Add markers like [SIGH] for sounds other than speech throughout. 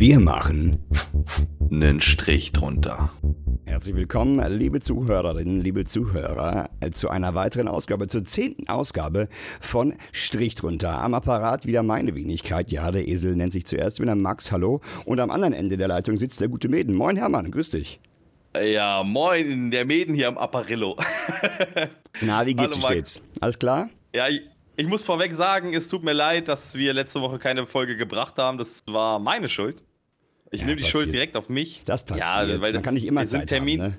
Wir machen einen Strich drunter. Herzlich willkommen, liebe Zuhörerinnen, liebe Zuhörer, zu einer weiteren Ausgabe, zur zehnten Ausgabe von Strich drunter. Am Apparat wieder meine Wenigkeit. Ja, der Esel nennt sich zuerst wieder Max, hallo. Und am anderen Ende der Leitung sitzt der gute Meden. Moin Hermann, grüß dich. Ja, moin, der Meden hier am Apparillo. [LAUGHS] Na, wie geht's dir stets? Alles klar? Ja, ich, ich muss vorweg sagen, es tut mir leid, dass wir letzte Woche keine Folge gebracht haben. Das war meine Schuld. Ich ja, nehme die passiert. Schuld direkt auf mich. Das passiert. Ja, weil Man kann nicht immer Zeit Termin, haben, ne?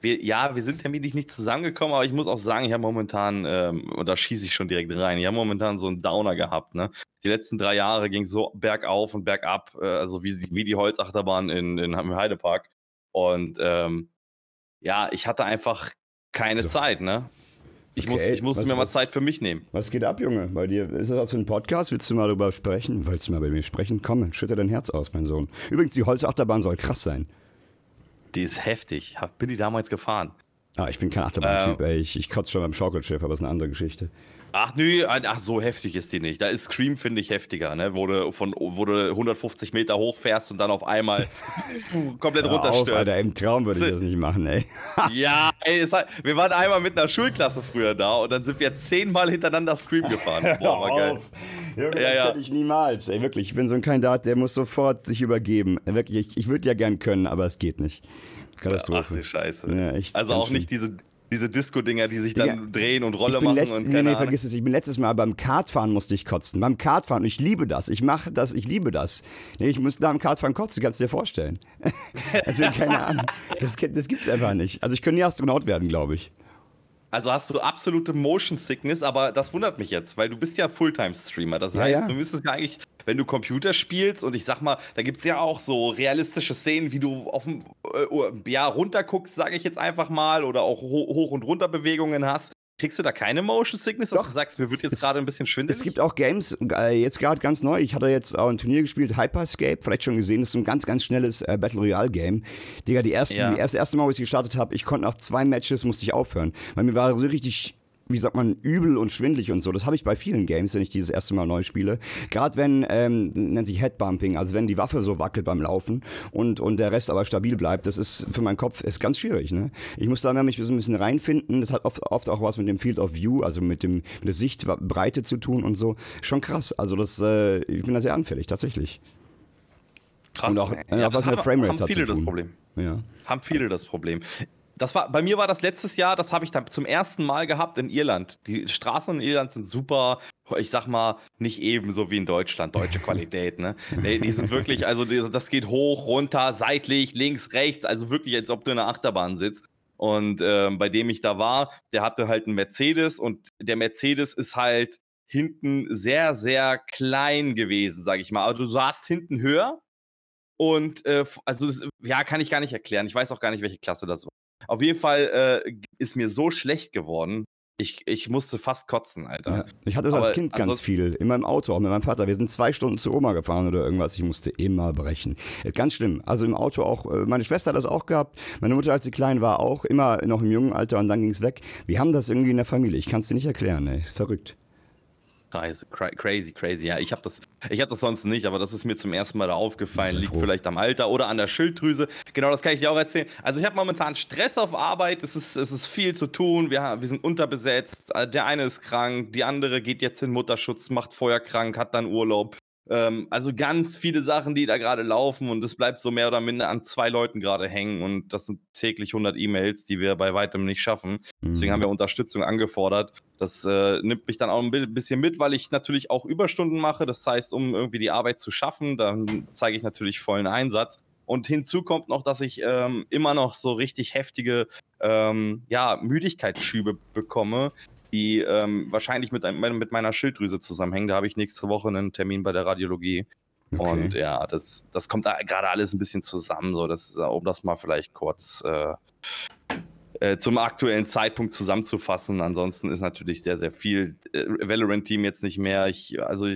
wir, ja, wir sind terminlich nicht zusammengekommen, aber ich muss auch sagen, ich habe momentan, ähm, und da schieße ich schon direkt rein, ich habe momentan so einen Downer gehabt. Ne? Die letzten drei Jahre ging es so bergauf und bergab, äh, also wie, wie die Holzachterbahn in, in, Heidepark. Und ähm, ja, ich hatte einfach keine so. Zeit, ne? Ich, okay. muss, ich musste was, mir mal Zeit für mich nehmen. Was geht ab, Junge? Bei dir ist das also ein Podcast? Willst du mal darüber sprechen? Willst du mal bei mir sprechen? Komm, schütte dein Herz aus, mein Sohn. Übrigens, die Holzachterbahn soll krass sein. Die ist heftig. Bin die damals gefahren? Ah, ich bin kein Achterbahn-Typ, äh, ich, ich kotze schon beim Schaukelschiff, aber das ist eine andere Geschichte. Ach nö, ach so heftig ist die nicht. Da ist Scream, finde ich, heftiger, ne? Wo du, von, wo du 150 Meter hochfährst und dann auf einmal [LAUGHS] komplett runterstürzt. Alter, im Traum würde ich das nicht machen, ey. [LAUGHS] ja, ey, hat, wir waren einmal mit einer Schulklasse früher da und dann sind wir zehnmal hintereinander Scream [LAUGHS] gefahren. Boah, war geil. Junge, ja, das ja. kann ich niemals, ey, wirklich. Ich bin so ein Kandidat, der muss sofort sich übergeben. Wirklich, ich, ich würde ja gern können, aber es geht nicht. Katastrophe. Ach, die Scheiße. Ja, echt, also auch nicht diese diese Disco-Dinger, die sich dann drehen und Rolle machen letzt, und keine nee, nee, vergiss es. Ich bin letztes Mal beim Kartfahren musste ich kotzen. Beim Kartfahren, ich liebe das. Ich mache das, ich liebe das. Nee, ich musste da beim Kartfahren kotzen, kannst du dir vorstellen. [LAUGHS] also keine Ahnung. Das, das gibt's einfach nicht. Also ich könnte nie Astronaut werden, glaube ich. Also hast du absolute Motion Sickness, aber das wundert mich jetzt, weil du bist ja Fulltime-Streamer. Das heißt, ja. du müsstest ja eigentlich, wenn du Computer spielst und ich sag mal, da gibt es ja auch so realistische Szenen, wie du auf dem äh, ja, runterguckst, sage ich jetzt einfach mal, oder auch Hoch- und Runterbewegungen hast. Kriegst du da keine Motion Sickness, dass Doch. du sagst, mir wird jetzt gerade ein bisschen schwindelig? Es gibt auch Games, äh, jetzt gerade ganz neu, ich hatte jetzt auch ein Turnier gespielt, Hyperscape, vielleicht schon gesehen, das ist ein ganz, ganz schnelles äh, Battle Royale Game. Digga, die erste, ja. die erste, erste Mal, wo ich gestartet habe, ich konnte nach zwei Matches, musste ich aufhören, weil mir war so richtig wie sagt man, übel und schwindlig und so. Das habe ich bei vielen Games, wenn ich dieses erste Mal neu spiele. Gerade wenn, ähm, nennt sich Headbumping, also wenn die Waffe so wackelt beim Laufen und, und der Rest aber stabil bleibt, das ist für meinen Kopf ist ganz schwierig. Ne? Ich muss da mich so ein bisschen reinfinden. Das hat oft, oft auch was mit dem Field of View, also mit, dem, mit der Sichtbreite zu tun und so. Schon krass. Also das, äh, ich bin da sehr anfällig, tatsächlich. Krass. Und auch, äh, ja, auch was mit Framerate hat zu tun. Das Problem. Ja. Haben viele das Problem das war, bei mir war das letztes Jahr, das habe ich dann zum ersten Mal gehabt in Irland. Die Straßen in Irland sind super, ich sag mal, nicht ebenso wie in Deutschland, deutsche [LAUGHS] Qualität, ne? Nee, die sind wirklich, also die, das geht hoch, runter, seitlich, links, rechts, also wirklich, als ob du in einer Achterbahn sitzt. Und äh, bei dem ich da war, der hatte halt einen Mercedes und der Mercedes ist halt hinten sehr, sehr klein gewesen, sag ich mal. Aber du saßt hinten höher und äh, also das, ja, kann ich gar nicht erklären. Ich weiß auch gar nicht, welche Klasse das war. Auf jeden Fall äh, ist mir so schlecht geworden. Ich, ich musste fast kotzen, Alter. Ja, ich hatte das als Kind ganz viel. In meinem Auto, auch mit meinem Vater. Wir sind zwei Stunden zu Oma gefahren oder irgendwas. Ich musste immer brechen. Ganz schlimm. Also im Auto auch. Äh, meine Schwester hat das auch gehabt. Meine Mutter, als sie klein war, auch immer noch im jungen Alter und dann ging es weg. Wir haben das irgendwie in der Familie. Ich kann es dir nicht erklären. Ey. Ist verrückt. Scheiße, crazy, crazy. Ja, ich habe das, hab das sonst nicht, aber das ist mir zum ersten Mal da aufgefallen. Liegt froh. vielleicht am Alter oder an der Schilddrüse. Genau, das kann ich dir auch erzählen. Also ich habe momentan Stress auf Arbeit. Es ist, es ist viel zu tun. Wir, wir sind unterbesetzt. Der eine ist krank, die andere geht jetzt in Mutterschutz, macht vorher krank, hat dann Urlaub. Ähm, also ganz viele Sachen, die da gerade laufen und es bleibt so mehr oder minder an zwei Leuten gerade hängen und das sind täglich 100 E-Mails, die wir bei weitem nicht schaffen. Mhm. Deswegen haben wir Unterstützung angefordert. Das äh, nimmt mich dann auch ein bisschen mit, weil ich natürlich auch Überstunden mache. Das heißt, um irgendwie die Arbeit zu schaffen, dann zeige ich natürlich vollen Einsatz. Und hinzu kommt noch, dass ich ähm, immer noch so richtig heftige ähm, ja, Müdigkeitsschübe bekomme, die ähm, wahrscheinlich mit, mit meiner Schilddrüse zusammenhängen. Da habe ich nächste Woche einen Termin bei der Radiologie. Okay. Und ja, das, das kommt da gerade alles ein bisschen zusammen, so dass, um das mal vielleicht kurz äh, äh, zum aktuellen Zeitpunkt zusammenzufassen. Ansonsten ist natürlich sehr, sehr viel äh, Valorant-Team jetzt nicht mehr. Ich, also,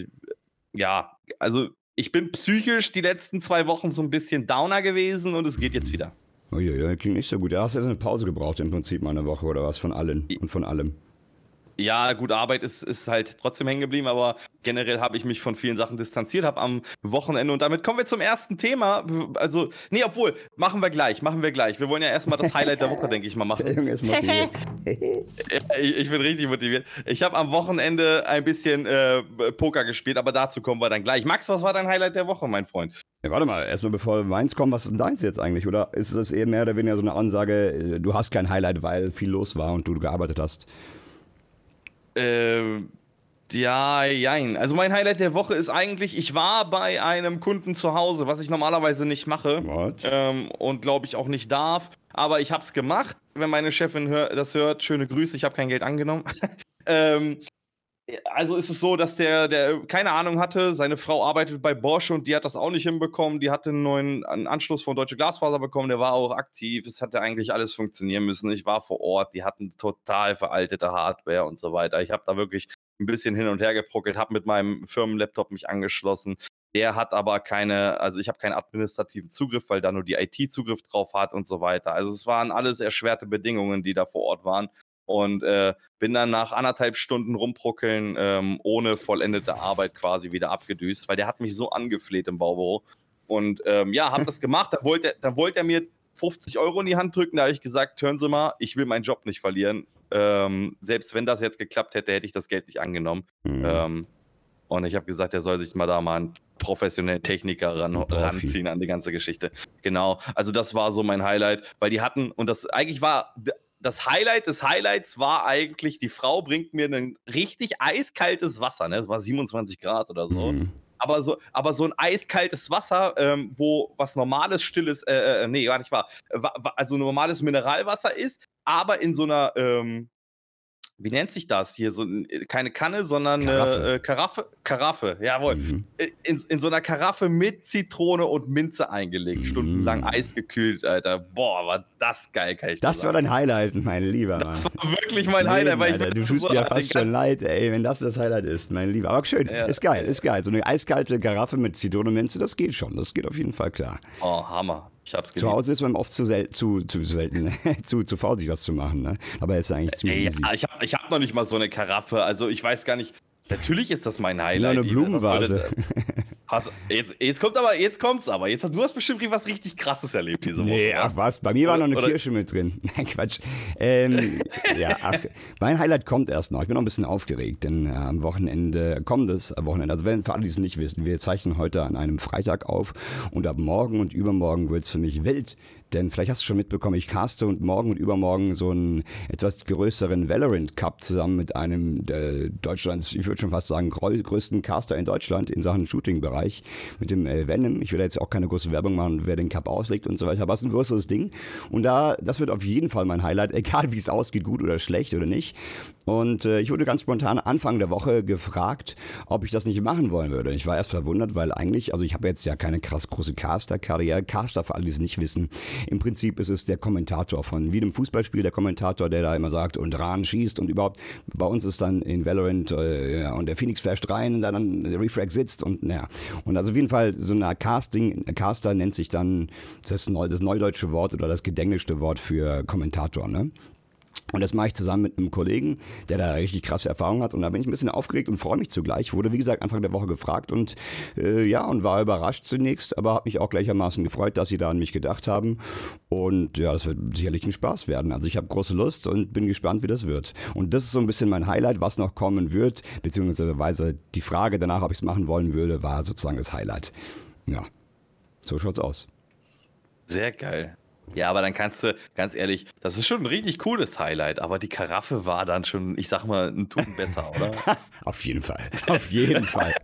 ja, also ich bin psychisch die letzten zwei Wochen so ein bisschen downer gewesen und es geht jetzt wieder. Uiuiui, klingt nicht so gut. Du hast jetzt eine Pause gebraucht im Prinzip mal eine Woche oder was von allen und von allem. Ja, gut, Arbeit ist, ist halt trotzdem hängen geblieben, aber generell habe ich mich von vielen Sachen distanziert, habe am Wochenende und damit kommen wir zum ersten Thema. Also, nee, obwohl, machen wir gleich, machen wir gleich. Wir wollen ja erstmal das Highlight der Woche, denke ich mal, machen. Der Junge ist motiviert. [LAUGHS] ich, ich, bin richtig motiviert. Ich habe am Wochenende ein bisschen äh, Poker gespielt, aber dazu kommen wir dann gleich. Max, was war dein Highlight der Woche, mein Freund? Ja, warte mal, erstmal bevor meins kommt, was ist denn deins jetzt eigentlich? Oder ist es eher mehr oder weniger so eine Ansage, äh, du hast kein Highlight, weil viel los war und du gearbeitet hast? Äh, ja, jein. Also mein Highlight der Woche ist eigentlich, ich war bei einem Kunden zu Hause, was ich normalerweise nicht mache ähm, und glaube ich auch nicht darf. Aber ich habe es gemacht. Wenn meine Chefin hör, das hört, schöne Grüße, ich habe kein Geld angenommen. [LAUGHS] ähm, also ist es so, dass der, der keine Ahnung hatte, seine Frau arbeitet bei Bosch und die hat das auch nicht hinbekommen. Die hatte einen neuen einen Anschluss von Deutsche Glasfaser bekommen, der war auch aktiv. Es hatte eigentlich alles funktionieren müssen. Ich war vor Ort, die hatten total veraltete Hardware und so weiter. Ich habe da wirklich ein bisschen hin und her geprockelt, habe mit meinem Firmenlaptop mich angeschlossen. Der hat aber keine, also ich habe keinen administrativen Zugriff, weil da nur die IT Zugriff drauf hat und so weiter. Also es waren alles erschwerte Bedingungen, die da vor Ort waren und äh, bin dann nach anderthalb Stunden rumprockeln ähm, ohne vollendete Arbeit quasi wieder abgedüst, weil der hat mich so angefleht im Baubüro. Und ähm, ja, hab [LAUGHS] das gemacht. Da wollte, da wollte er mir 50 Euro in die Hand drücken. Da habe ich gesagt, hören Sie mal, ich will meinen Job nicht verlieren. Ähm, selbst wenn das jetzt geklappt hätte, hätte ich das Geld nicht angenommen. Mhm. Ähm, und ich habe gesagt, er soll sich mal da mal einen professionellen Techniker ran, ranziehen an die ganze Geschichte. Genau. Also das war so mein Highlight, weil die hatten, und das eigentlich war das Highlight des Highlights war eigentlich, die Frau bringt mir ein richtig eiskaltes Wasser, ne? Es war 27 Grad oder so. Mhm. Aber so, aber so ein eiskaltes Wasser, ähm, wo was normales, stilles, äh, äh, nee, gar nicht wahr, also normales Mineralwasser ist, aber in so einer, ähm, wie nennt sich das hier? So, äh, keine Kanne, sondern Karaffe. eine äh, Karaffe. Karaffe, jawohl. Mhm. Äh, in, in so einer Karaffe mit Zitrone und Minze eingelegt, mhm. stundenlang eisgekühlt, Alter. Boah, war das geil, kann ich Das war dein Highlight, mein Lieber. Das war wirklich mein Leben, Highlight. Weil Alter, du tust so ja fast schon leid, ey, wenn das das Highlight ist, mein Lieber. Aber schön, ja. ist geil, ist geil. So eine eiskalte Karaffe mit Zitrone und Minze, das geht schon. Das geht auf jeden Fall klar. Oh, Hammer. Ich hab's Zu Hause ist man oft zu, sel zu, zu selten, [LAUGHS] zu, zu faul, sich das zu machen. Ne? Aber ist eigentlich ziemlich Ey, easy. Ich habe ich hab noch nicht mal so eine Karaffe. Also ich weiß gar nicht. Natürlich ist das mein Highlight. Ja, eine Blumenvase. Hast, jetzt, jetzt kommt aber, jetzt kommt's aber. Jetzt, du hast bestimmt was richtig krasses erlebt diese Woche. Nee, ach was, bei mir war noch eine Oder? Kirsche mit drin. [LAUGHS] Nein, Quatsch. Ähm, ja, ach, mein Highlight kommt erst noch. Ich bin noch ein bisschen aufgeregt, denn äh, am Wochenende, kommendes Wochenende, also wenn, für alle, die es nicht wissen, wir zeichnen heute an einem Freitag auf und ab morgen und übermorgen wird's für mich wild denn vielleicht hast du schon mitbekommen, ich caste und morgen und übermorgen so einen etwas größeren Valorant Cup zusammen mit einem der Deutschlands, ich würde schon fast sagen, größten Caster in Deutschland in Sachen Shooting-Bereich, mit dem äh, Venom. Ich will jetzt auch keine große Werbung machen, wer den Cup auslegt und so weiter, aber es ist ein größeres Ding. Und da, das wird auf jeden Fall mein Highlight, [LAUGHS] egal wie es ausgeht, gut oder schlecht oder nicht. Und äh, ich wurde ganz spontan Anfang der Woche gefragt, ob ich das nicht machen wollen würde. Ich war erst verwundert, weil eigentlich, also ich habe jetzt ja keine krass große Caster-Karriere. Caster, für alle, die es nicht wissen, im Prinzip ist es der Kommentator von wie einem Fußballspiel, der Kommentator, der da immer sagt und ran schießt und überhaupt. Bei uns ist dann in Valorant äh, ja, und der Phoenix flasht rein und dann der Refrag sitzt und naja. Und also auf jeden Fall so eine Casting, Caster nennt sich dann das, Neu, das neudeutsche Wort oder das gedenglischte Wort für Kommentator, ne? Und das mache ich zusammen mit einem Kollegen, der da richtig krasse Erfahrung hat. Und da bin ich ein bisschen aufgeregt und freue mich zugleich. Wurde, wie gesagt, Anfang der Woche gefragt und äh, ja, und war überrascht zunächst, aber habe mich auch gleichermaßen gefreut, dass sie da an mich gedacht haben. Und ja, das wird sicherlich ein Spaß werden. Also ich habe große Lust und bin gespannt, wie das wird. Und das ist so ein bisschen mein Highlight, was noch kommen wird, beziehungsweise die Frage danach, ob ich es machen wollen würde, war sozusagen das Highlight. Ja, so schaut's aus. Sehr geil. Ja, aber dann kannst du, ganz ehrlich, das ist schon ein richtig cooles Highlight, aber die Karaffe war dann schon, ich sag mal, ein Tuchen besser, oder? [LAUGHS] Auf jeden Fall. Auf jeden Fall.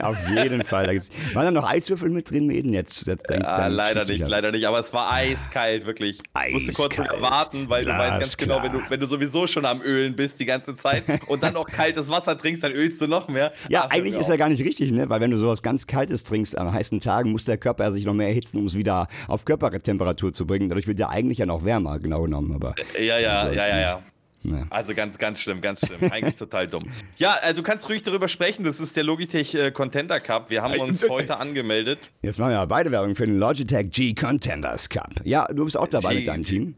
Auf jeden Fall. Da waren da noch Eiswürfel mit drin, Eden? Jetzt, jetzt denk, ja, leider nicht, leider nicht, aber es war eiskalt, wirklich. Ich musste kurz warten, weil du weißt ganz genau, wenn du, wenn du sowieso schon am Ölen bist die ganze Zeit und dann noch kaltes Wasser trinkst, dann ölst du noch mehr. Ja, Ach, eigentlich ist ja gar nicht richtig, ne? Weil wenn du sowas ganz Kaltes trinkst an heißen Tagen, muss der Körper sich noch mehr erhitzen, um es wieder auf Körpertemperatur zu bringen bringen. Dadurch wird ja eigentlich ja noch wärmer, genau genommen. Aber ja, ja, ja, ja, ja. Ja. Also ganz, ganz schlimm, ganz schlimm. Eigentlich total dumm. Ja, also du kannst ruhig darüber sprechen. Das ist der Logitech äh, Contender Cup. Wir haben uns heute angemeldet. Jetzt machen wir ja beide Werbung für den Logitech G Contenders Cup. Ja, du bist auch dabei G mit deinem Team.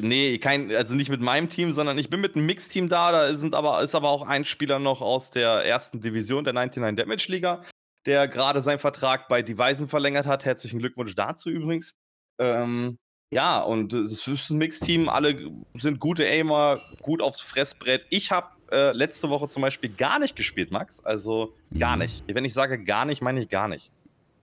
Nee, kein, also nicht mit meinem Team, sondern ich bin mit einem Mixteam da. Da sind aber, ist aber auch ein Spieler noch aus der ersten Division der 99 Damage Liga, der gerade seinen Vertrag bei Devisen verlängert hat. Herzlichen Glückwunsch dazu übrigens. Ähm, ja, und es ist ein Mixteam. Alle sind gute Aimer, gut aufs Fressbrett. Ich habe äh, letzte Woche zum Beispiel gar nicht gespielt, Max. Also gar mhm. nicht. Wenn ich sage gar nicht, meine ich gar nicht.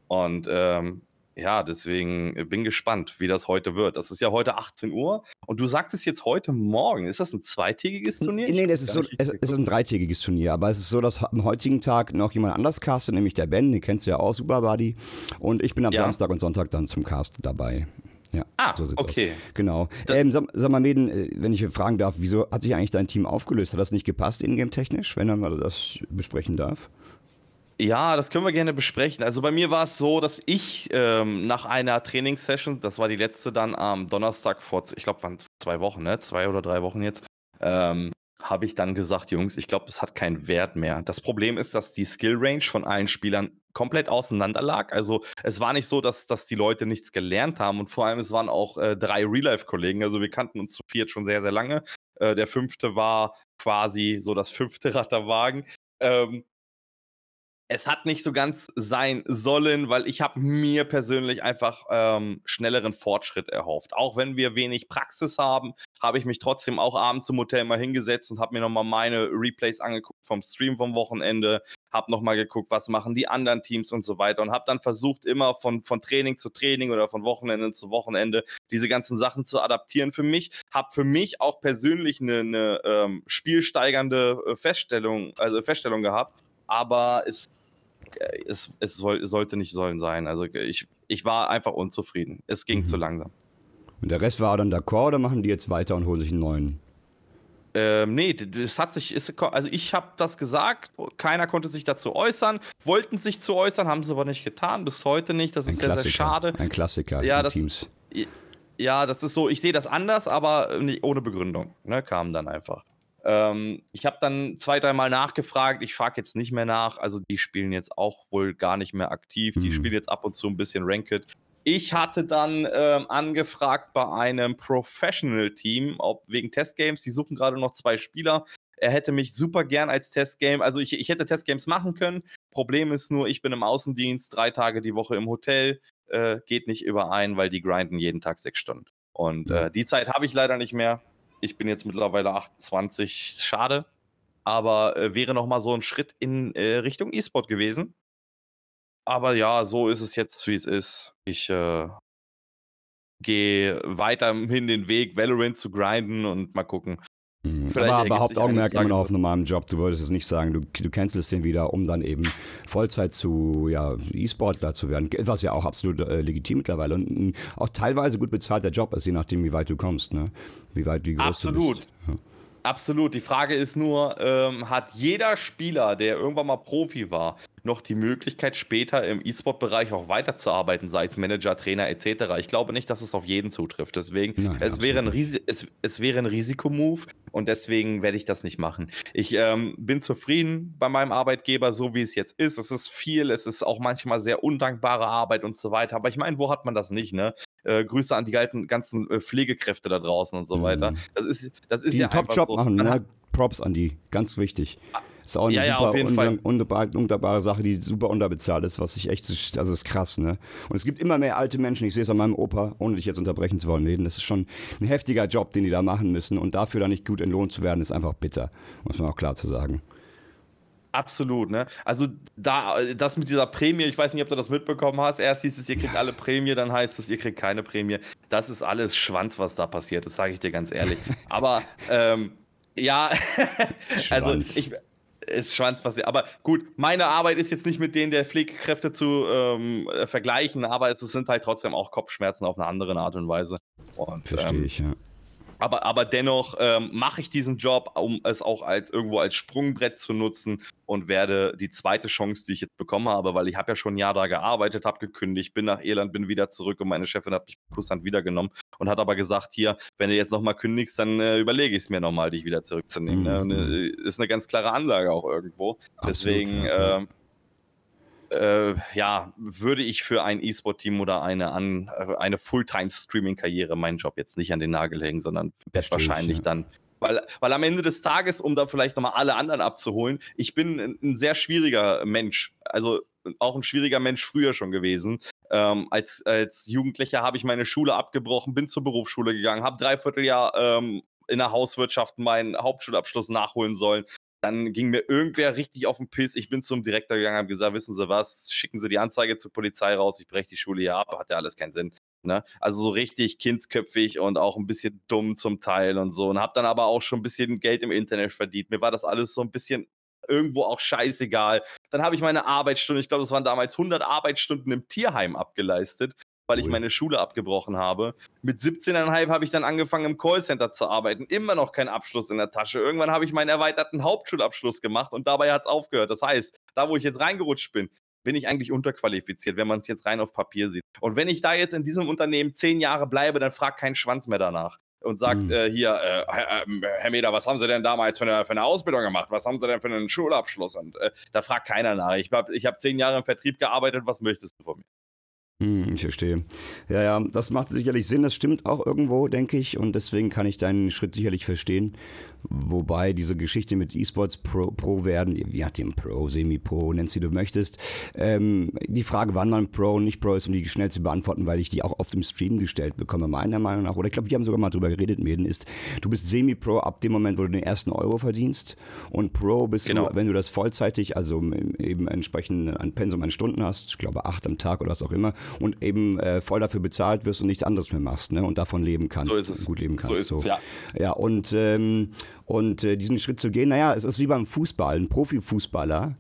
Und ähm, ja, deswegen äh, bin gespannt, wie das heute wird. Das ist ja heute 18 Uhr und du sagtest jetzt heute Morgen. Ist das ein zweitägiges Turnier? Nee, das ist so, es, es, ist ein dreitägiges Turnier, aber es ist so, dass am heutigen Tag noch jemand anders castet, nämlich der Ben, den kennst du ja auch, Super Buddy. Und ich bin am ja. Samstag und Sonntag dann zum Cast dabei. Ja, ah, so okay. Aus. Genau. Ähm, sag, sag, mal, Meden, äh, wenn ich fragen darf, wieso hat sich eigentlich dein Team aufgelöst? Hat das nicht gepasst, ingame-technisch, wenn man das besprechen darf? Ja, das können wir gerne besprechen. Also bei mir war es so, dass ich ähm, nach einer Trainingssession, das war die letzte dann am Donnerstag vor, ich glaube, waren zwei Wochen, ne? Zwei oder drei Wochen jetzt, ähm, habe ich dann gesagt, Jungs, ich glaube, es hat keinen Wert mehr. Das Problem ist, dass die Skill Range von allen Spielern komplett auseinander lag. Also es war nicht so, dass, dass die Leute nichts gelernt haben und vor allem es waren auch äh, drei Real-Life-Kollegen. Also wir kannten uns zu viert schon sehr, sehr lange. Äh, der fünfte war quasi so das fünfte Rad am Wagen. Ähm, es hat nicht so ganz sein sollen, weil ich habe mir persönlich einfach ähm, schnelleren Fortschritt erhofft. Auch wenn wir wenig Praxis haben, habe ich mich trotzdem auch abends im Hotel mal hingesetzt und habe mir nochmal meine Replays angeguckt vom Stream vom Wochenende, habe nochmal geguckt, was machen die anderen Teams und so weiter und habe dann versucht, immer von, von Training zu Training oder von Wochenende zu Wochenende diese ganzen Sachen zu adaptieren für mich. Habe für mich auch persönlich eine, eine ähm, spielsteigernde äh, Feststellung, also Feststellung gehabt aber es, äh, es, es soll, sollte nicht sollen sein. Also ich, ich war einfach unzufrieden. Es ging mhm. zu langsam. Und der Rest war dann d'accord oder machen die jetzt weiter und holen sich einen neuen? Ähm, nee, das hat sich, ist, also ich habe das gesagt, keiner konnte sich dazu äußern, wollten sich zu äußern, haben sie aber nicht getan, bis heute nicht, das Ein ist Klassiker. sehr, sehr schade. Ein Klassiker ja, das, Teams. Ja, das ist so, ich sehe das anders, aber nicht ohne Begründung, ne, kam dann einfach. Ähm, ich habe dann zwei, dreimal nachgefragt. Ich frage jetzt nicht mehr nach. Also die spielen jetzt auch wohl gar nicht mehr aktiv. Mhm. Die spielen jetzt ab und zu ein bisschen Ranked. Ich hatte dann ähm, angefragt bei einem Professional-Team, ob wegen Testgames. Die suchen gerade noch zwei Spieler. Er hätte mich super gern als Testgame, also ich, ich hätte Testgames machen können. Problem ist nur, ich bin im Außendienst, drei Tage die Woche im Hotel. Äh, geht nicht überein, weil die grinden jeden Tag sechs Stunden. Und äh, die Zeit habe ich leider nicht mehr. Ich bin jetzt mittlerweile 28, schade. Aber äh, wäre noch mal so ein Schritt in äh, Richtung E-Sport gewesen. Aber ja, so ist es jetzt, wie es ist. Ich äh, gehe weiterhin den Weg, Valorant zu grinden und mal gucken, Mhm. Aber, aber Hauptaugenmerk immer noch auf normalem Job. Du würdest es nicht sagen, du, du cancelst den wieder, um dann eben Vollzeit zu ja, E-Sportler zu werden. Was ja auch absolut äh, legitim mittlerweile und ein, auch teilweise gut bezahlter Job ist, je nachdem, wie weit du kommst, ne? Wie weit, wie groß absolut. du bist. Ja. Absolut. Die Frage ist nur, ähm, hat jeder Spieler, der irgendwann mal Profi war, noch die Möglichkeit, später im E-Sport-Bereich auch weiterzuarbeiten, sei es Manager, Trainer etc. Ich glaube nicht, dass es auf jeden zutrifft. Deswegen, Nein, es, wäre ein es, es wäre ein Risikomove und deswegen werde ich das nicht machen. Ich ähm, bin zufrieden bei meinem Arbeitgeber, so wie es jetzt ist. Es ist viel, es ist auch manchmal sehr undankbare Arbeit und so weiter. Aber ich meine, wo hat man das nicht, ne? Äh, Grüße an die ganzen, ganzen äh, Pflegekräfte da draußen und so mhm. weiter. Das ist, das ist die ja einen Top-Job so. machen, ne? Props an die, ganz wichtig. Ist auch eine ja, super ja, undankbare, undankbare Sache, die super unterbezahlt ist, was ich echt, also ist krass, ne? Und es gibt immer mehr alte Menschen, ich sehe es an meinem Opa, ohne dich jetzt unterbrechen zu wollen, reden, das ist schon ein heftiger Job, den die da machen müssen und dafür dann nicht gut entlohnt zu werden, ist einfach bitter, muss man auch klar zu sagen. Absolut, ne? Also da, das mit dieser Prämie, ich weiß nicht, ob du das mitbekommen hast. Erst hieß es, ihr kriegt alle Prämie, dann heißt es, ihr kriegt keine Prämie. Das ist alles Schwanz, was da passiert, das sage ich dir ganz ehrlich. [LAUGHS] Aber ähm, ja, [LAUGHS] also ich, ist Schwanz passiert. Aber gut, meine Arbeit ist jetzt nicht mit denen der Pflegekräfte zu ähm, äh, vergleichen, aber es sind halt trotzdem auch Kopfschmerzen auf eine andere Art und Weise. Und, Verstehe ähm, ich, ja. Aber, aber dennoch ähm, mache ich diesen Job, um es auch als irgendwo als Sprungbrett zu nutzen und werde die zweite Chance, die ich jetzt bekommen habe, weil ich habe ja schon ein Jahr da gearbeitet, habe gekündigt, bin nach Irland, bin wieder zurück und meine Chefin hat mich kussend wiedergenommen und hat aber gesagt, hier, wenn du jetzt nochmal kündigst, dann äh, überlege ich es mir nochmal, dich wieder zurückzunehmen. Ne? Mhm. Ne? Äh, ist eine ganz klare Ansage auch irgendwo. Absolut, Deswegen, ja, äh, äh, ja, würde ich für ein E-Sport-Team oder eine, an, äh, eine Fulltime-Streaming-Karriere meinen Job jetzt nicht an den Nagel hängen, sondern werde wahrscheinlich ja. dann weil, weil am Ende des Tages, um da vielleicht nochmal alle anderen abzuholen, ich bin ein, ein, sehr schwieriger Mensch. Also auch ein schwieriger Mensch früher schon gewesen. Ähm, als, als Jugendlicher habe ich meine Schule abgebrochen, bin zur Berufsschule gegangen, habe dreiviertel Jahr ähm, in der Hauswirtschaft meinen Hauptschulabschluss nachholen sollen. Dann ging mir irgendwer richtig auf den Piss. Ich bin zum Direktor gegangen, habe gesagt, wissen Sie was, schicken Sie die Anzeige zur Polizei raus, ich breche die Schule hier ab, hat ja alles keinen Sinn. Ne? Also so richtig kindsköpfig und auch ein bisschen dumm zum Teil und so. Und habe dann aber auch schon ein bisschen Geld im Internet verdient. Mir war das alles so ein bisschen irgendwo auch scheißegal. Dann habe ich meine Arbeitsstunden, ich glaube, das waren damals 100 Arbeitsstunden im Tierheim abgeleistet, weil ich meine Schule abgebrochen habe. Mit 17,5 habe ich dann angefangen im Callcenter zu arbeiten. Immer noch kein Abschluss in der Tasche. Irgendwann habe ich meinen erweiterten Hauptschulabschluss gemacht und dabei hat es aufgehört. Das heißt, da wo ich jetzt reingerutscht bin, bin ich eigentlich unterqualifiziert, wenn man es jetzt rein auf Papier sieht. Und wenn ich da jetzt in diesem Unternehmen zehn Jahre bleibe, dann fragt kein Schwanz mehr danach und sagt, mhm. äh, hier, äh, Herr, äh, Herr Meder, was haben Sie denn damals für eine, für eine, Ausbildung gemacht? Was haben Sie denn für einen Schulabschluss? Und äh, da fragt keiner nach. Ich habe ich hab zehn Jahre im Vertrieb gearbeitet, was möchtest du von mir? Hm, ich verstehe. Ja, ja, das macht sicherlich Sinn. Das stimmt auch irgendwo, denke ich. Und deswegen kann ich deinen Schritt sicherlich verstehen. Wobei diese Geschichte mit E-Sports Pro, Pro werden, wie hat den Pro, Semi-Pro, nennst du, wie du möchtest. Ähm, die Frage, wann man Pro und nicht Pro ist, um die schnell zu beantworten, weil ich die auch oft im Stream gestellt bekomme, meiner Meinung nach. Oder ich glaube, wir haben sogar mal drüber geredet, Meden, ist, du bist Semi-Pro ab dem Moment, wo du den ersten Euro verdienst. Und Pro bist genau. du, wenn du das vollzeitig, also eben entsprechend ein Pensum an Stunden hast, ich glaube acht am Tag oder was auch immer, und eben äh, voll dafür bezahlt wirst und nichts anderes mehr machst, ne? Und davon leben kannst. So ist es. Gut leben kannst. So ist so. es, ja. Ja, und, ähm, und äh, diesen Schritt zu gehen, naja, es ist wie beim Fußball. Ein Profifußballer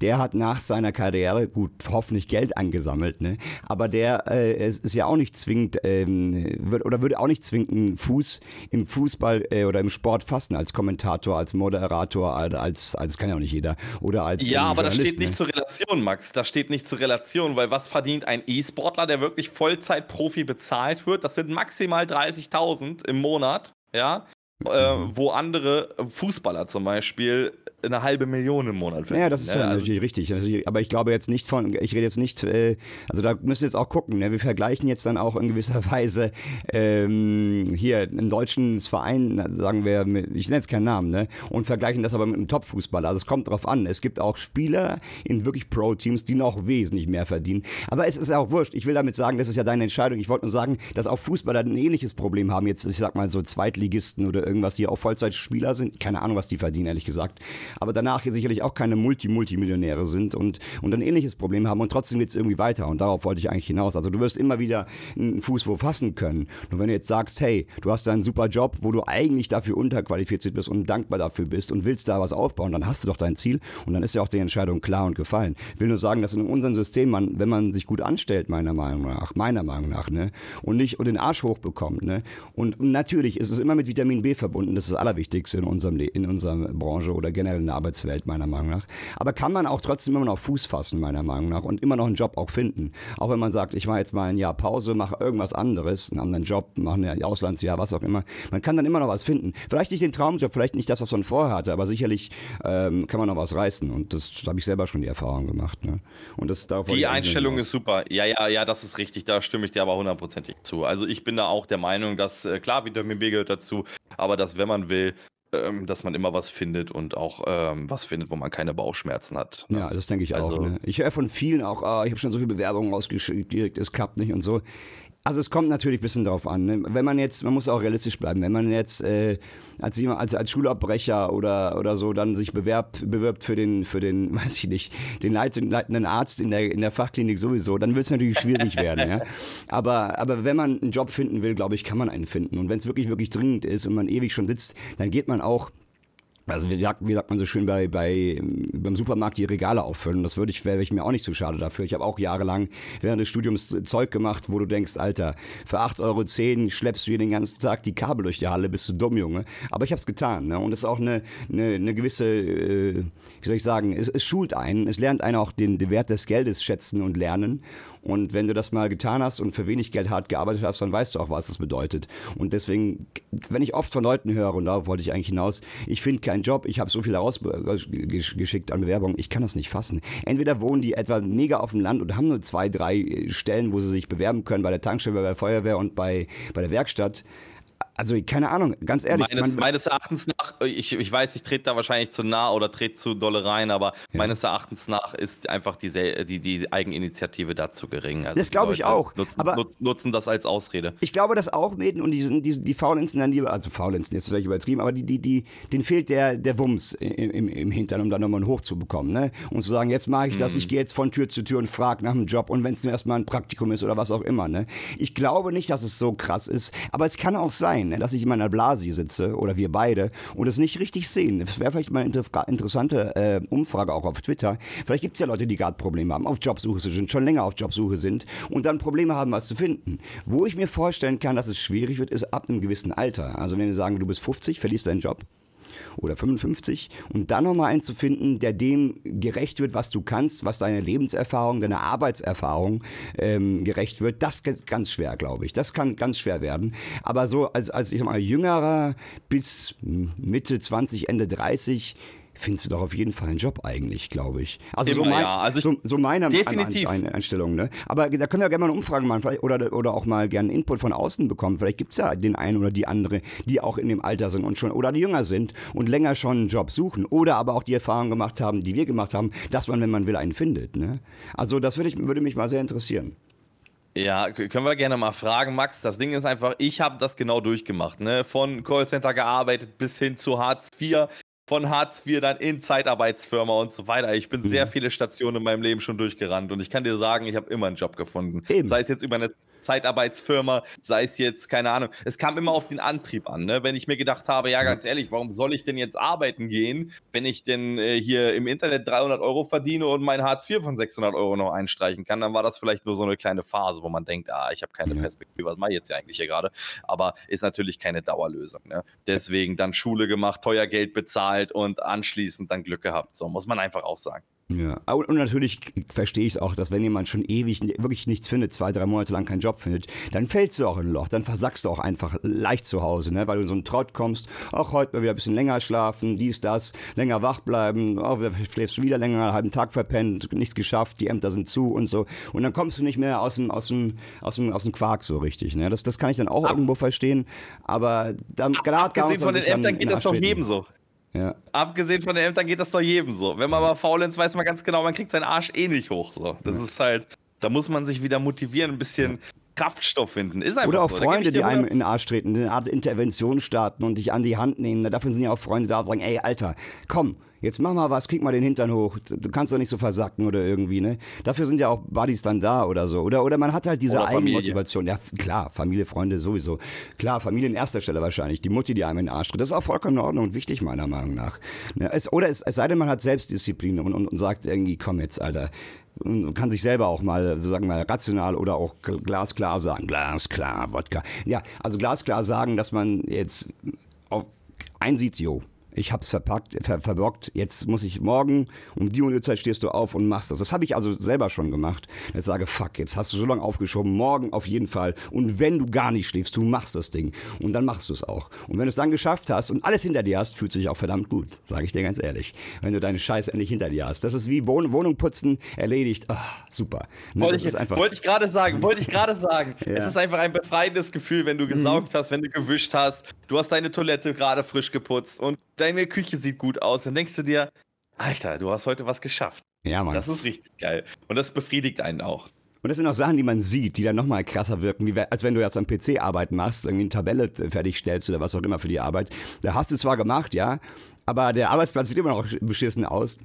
der hat nach seiner Karriere, gut, hoffentlich Geld angesammelt, ne? aber der äh, ist, ja auch nicht zwingend, ähm, wird, oder würde auch nicht zwingend einen Fuß im Fußball äh, oder im Sport fassen, als Kommentator, als Moderator, als, als kann ja auch nicht jeder, oder als Ja, aber das steht nicht ne? zur Relation, Max, das steht nicht zur Relation, weil was verdient ein E-Sportler, der wirklich Vollzeit-Profi bezahlt wird? Das sind maximal 30.000 im Monat, ja, äh, wo andere Fußballer zum Beispiel eine halbe Million im Monat verdienen. Ja, das ist ne? ja also natürlich richtig. Aber ich glaube jetzt nicht von, ich rede jetzt nicht, äh, also da müssen wir jetzt auch gucken. Ne? Wir vergleichen jetzt dann auch in gewisser [LAUGHS] Weise ähm, hier einen deutschen Verein, sagen wir, ich nenne jetzt keinen Namen, ne? und vergleichen das aber mit einem Top-Fußballer. Also es kommt drauf an. Es gibt auch Spieler in wirklich Pro-Teams, die noch wesentlich mehr verdienen. Aber es ist auch wurscht. Ich will damit sagen, das ist ja deine Entscheidung. Ich wollte nur sagen, dass auch Fußballer ein ähnliches Problem haben. Jetzt, ich sag mal so Zweitligisten oder irgendwas, die auch Vollzeitspieler sind. Keine Ahnung, was die verdienen, ehrlich gesagt aber danach sicherlich auch keine Multi-Multimillionäre sind und, und ein ähnliches Problem haben und trotzdem geht es irgendwie weiter und darauf wollte ich eigentlich hinaus. Also du wirst immer wieder einen Fuß wo fassen können. Nur wenn du jetzt sagst, hey, du hast einen super Job, wo du eigentlich dafür unterqualifiziert bist und dankbar dafür bist und willst da was aufbauen, dann hast du doch dein Ziel und dann ist ja auch die Entscheidung klar und gefallen. Ich will nur sagen, dass in unserem System man, wenn man sich gut anstellt, meiner Meinung nach, meiner Meinung nach, ne, und nicht und den Arsch hochbekommt, ne, und natürlich ist es immer mit Vitamin B verbunden, das ist das Allerwichtigste in unserem, in unserer Branche oder generell in der Arbeitswelt, meiner Meinung nach. Aber kann man auch trotzdem immer noch Fuß fassen, meiner Meinung nach, und immer noch einen Job auch finden. Auch wenn man sagt, ich mache jetzt mal ein Jahr Pause, mache irgendwas anderes, einen anderen Job, mache ein Auslandsjahr, was auch immer. Man kann dann immer noch was finden. Vielleicht nicht den Traumjob, vielleicht nicht das, was man vorher hatte, aber sicherlich ähm, kann man noch was reißen. Und das habe ich selber schon die Erfahrung gemacht. Ne? Und das Die Einstellung ist super. Ja, ja, ja, das ist richtig. Da stimme ich dir aber hundertprozentig zu. Also ich bin da auch der Meinung, dass, äh, klar, Vitamin B gehört dazu, aber dass, wenn man will, ähm, dass man immer was findet und auch ähm, was findet, wo man keine Bauchschmerzen hat. Ne? Ja, das denke ich also, auch. Ne? Ich höre von vielen auch, ah, ich habe schon so viele Bewerbungen rausgeschickt, es klappt nicht und so. Also es kommt natürlich ein bisschen drauf an. Ne? Wenn man jetzt, man muss auch realistisch bleiben, wenn man jetzt äh, als, als, als Schulabbrecher oder, oder so dann sich bewerbt, bewirbt für den, für den, [LAUGHS] weiß ich nicht, den leitenden Arzt in der, in der Fachklinik sowieso, dann wird es natürlich schwierig werden. Ja? Aber, aber wenn man einen Job finden will, glaube ich, kann man einen finden. Und wenn es wirklich, wirklich dringend ist und man ewig schon sitzt, dann geht man auch also wie sagt, wie sagt man so schön bei, bei beim Supermarkt die Regale auffüllen. Das würde ich, wäre ich mir auch nicht so schade dafür. Ich habe auch jahrelang während des Studiums Zeug gemacht, wo du denkst, Alter, für 8,10 Euro schleppst du hier den ganzen Tag die Kabel durch die Halle, bist du dumm, Junge. Aber ich habe es getan. Ne? Und es ist auch eine, eine, eine gewisse, äh, wie soll ich sagen, es, es schult einen, es lernt einen auch den, den Wert des Geldes schätzen und lernen. Und wenn du das mal getan hast und für wenig Geld hart gearbeitet hast, dann weißt du auch, was das bedeutet. Und deswegen, wenn ich oft von Leuten höre, und darauf wollte ich eigentlich hinaus, ich finde keinen Job, ich habe so viel rausgeschickt an Bewerbungen, ich kann das nicht fassen. Entweder wohnen die etwa mega auf dem Land und haben nur zwei, drei Stellen, wo sie sich bewerben können, bei der Tankstelle, bei der Feuerwehr und bei, bei der Werkstatt. Also keine Ahnung, ganz ehrlich. Meines, meines Erachtens nach, ich, ich weiß, ich trete da wahrscheinlich zu nah oder trete zu dolle rein, aber ja. meines Erachtens nach ist einfach die, die, die Eigeninitiative da zu gering. Also das glaube ich auch. Nutzen, aber nutzen das als Ausrede. Ich glaube das auch, Mäden, und die, die, die Faulenzen dann lieber, also Faulenzen jetzt vielleicht übertrieben, aber die, die, die, denen fehlt der, der Wumms im, im, im Hintern, um dann nochmal einen Hoch zu bekommen. Ne? Und zu sagen, jetzt mache ich das, hm. ich gehe jetzt von Tür zu Tür und frage nach einem Job und wenn es nur erstmal ein Praktikum ist oder was auch immer. Ne? Ich glaube nicht, dass es so krass ist, aber es kann auch sein, ne, dass ich in meiner Blase sitze oder wir beide und es nicht richtig sehen. Das wäre vielleicht mal eine interessante äh, Umfrage auch auf Twitter. Vielleicht gibt es ja Leute, die gerade Probleme haben, auf Jobsuche sind, schon länger auf Jobsuche sind und dann Probleme haben, was zu finden. Wo ich mir vorstellen kann, dass es schwierig wird, ist ab einem gewissen Alter. Also wenn wir sagen, du bist 50, verlierst deinen Job oder 55 und dann nochmal einen zu finden, der dem gerecht wird, was du kannst, was deine Lebenserfahrung, deine Arbeitserfahrung ähm, gerecht wird, das ist ganz schwer, glaube ich. Das kann ganz schwer werden. Aber so als, als ich mal, jüngerer bis Mitte 20, Ende 30 findest du doch auf jeden Fall einen Job eigentlich, glaube ich. Also, Immer, so, mein, ja. also so, so meine definitiv. Einstellung. Ne? Aber da können wir gerne mal eine Umfrage machen oder, oder auch mal gerne Input von außen bekommen. Vielleicht gibt es ja den einen oder die andere, die auch in dem Alter sind und schon oder die jünger sind und länger schon einen Job suchen. Oder aber auch die Erfahrung gemacht haben, die wir gemacht haben, dass man, wenn man will, einen findet. Ne? Also das würde, ich, würde mich mal sehr interessieren. Ja, können wir gerne mal fragen, Max. Das Ding ist einfach, ich habe das genau durchgemacht. Ne? Von Callcenter gearbeitet bis hin zu Hartz IV von Hartz IV dann in Zeitarbeitsfirma und so weiter. Ich bin mhm. sehr viele Stationen in meinem Leben schon durchgerannt und ich kann dir sagen, ich habe immer einen Job gefunden. Eben. Sei es jetzt über eine Zeitarbeitsfirma, sei es jetzt, keine Ahnung. Es kam immer auf den Antrieb an. Ne? Wenn ich mir gedacht habe, ja, ganz ehrlich, warum soll ich denn jetzt arbeiten gehen, wenn ich denn äh, hier im Internet 300 Euro verdiene und mein Hartz IV von 600 Euro noch einstreichen kann, dann war das vielleicht nur so eine kleine Phase, wo man denkt, ah, ich habe keine ja. Perspektive, was mache ich jetzt ja eigentlich hier gerade? Aber ist natürlich keine Dauerlösung. Ne? Deswegen dann Schule gemacht, teuer Geld bezahlt und anschließend dann Glück gehabt. So muss man einfach auch sagen. Ja, und natürlich verstehe ich es auch, dass wenn jemand schon ewig wirklich nichts findet, zwei, drei Monate lang keinen Job findet, dann fällst du auch in ein Loch, dann versackst du auch einfach leicht zu Hause, ne? weil du in so einen Trott kommst, auch heute mal wieder ein bisschen länger schlafen, dies, das, länger wach bleiben, auch schläfst du wieder länger, einen halben Tag verpennt, nichts geschafft, die Ämter sind zu und so. Und dann kommst du nicht mehr aus dem, aus dem, aus dem, aus dem Quark so richtig. Ne? Das, das kann ich dann auch Ab irgendwo verstehen, aber dann gerade Abgesehen von den Ämtern geht das doch jedem so. Ja. Abgesehen von den Ämtern geht das doch jedem so. Wenn man mal faul ist, weiß man ganz genau, man kriegt seinen Arsch eh nicht hoch. So. Das ja. ist halt, da muss man sich wieder motivieren, ein bisschen ja. Kraftstoff finden. Ist einfach Oder auch so. Freunde, die einem in den Arsch treten, eine Art Intervention starten und dich an die Hand nehmen. Dafür sind ja auch Freunde da und sagen, ey, Alter, komm, jetzt mach mal was, krieg mal den Hintern hoch, du kannst doch nicht so versacken oder irgendwie, ne? Dafür sind ja auch Buddies dann da oder so. Oder, oder man hat halt diese Eigenmotivation. Ja, klar, Familie, Freunde sowieso. Klar, Familie in erster Stelle wahrscheinlich. Die Mutti, die einem in den Arsch tritt. Das ist auch vollkommen in Ordnung und wichtig, meiner Meinung nach. Ne? Es, oder es, es sei denn, man hat Selbstdisziplin und, und, und sagt irgendwie, komm jetzt, Alter, und kann sich selber auch mal, so sagen wir mal, rational oder auch glasklar sagen. Glasklar, Wodka. Ja, also glasklar sagen, dass man jetzt auf einsieht, jo, ich hab's verpackt, ver verbockt, jetzt muss ich morgen um die und Zeit stehst du auf und machst das. Das habe ich also selber schon gemacht. Jetzt sage, fuck, jetzt hast du so lange aufgeschoben, morgen auf jeden Fall. Und wenn du gar nicht schläfst, du machst das Ding. Und dann machst du es auch. Und wenn du es dann geschafft hast und alles hinter dir hast, fühlt sich auch verdammt gut, sage ich dir ganz ehrlich. Wenn du deine Scheiße endlich hinter dir hast. Das ist wie Wohnung putzen, erledigt. Oh, super. Ne, wollte, ich, wollte ich gerade sagen, wollte ich gerade sagen. [LAUGHS] ja. Es ist einfach ein befreiendes Gefühl, wenn du gesaugt mhm. hast, wenn du gewischt hast, du hast deine Toilette gerade frisch geputzt und deine Küche sieht gut aus, dann denkst du dir, Alter, du hast heute was geschafft. Ja, Mann. Das ist richtig geil. Und das befriedigt einen auch. Und das sind auch Sachen, die man sieht, die dann nochmal krasser wirken, wie, als wenn du jetzt am PC Arbeit machst, irgendwie eine Tabelle fertigstellst oder was auch immer für die Arbeit. Da hast du zwar gemacht, ja, aber der Arbeitsplatz sieht immer noch beschissen aus.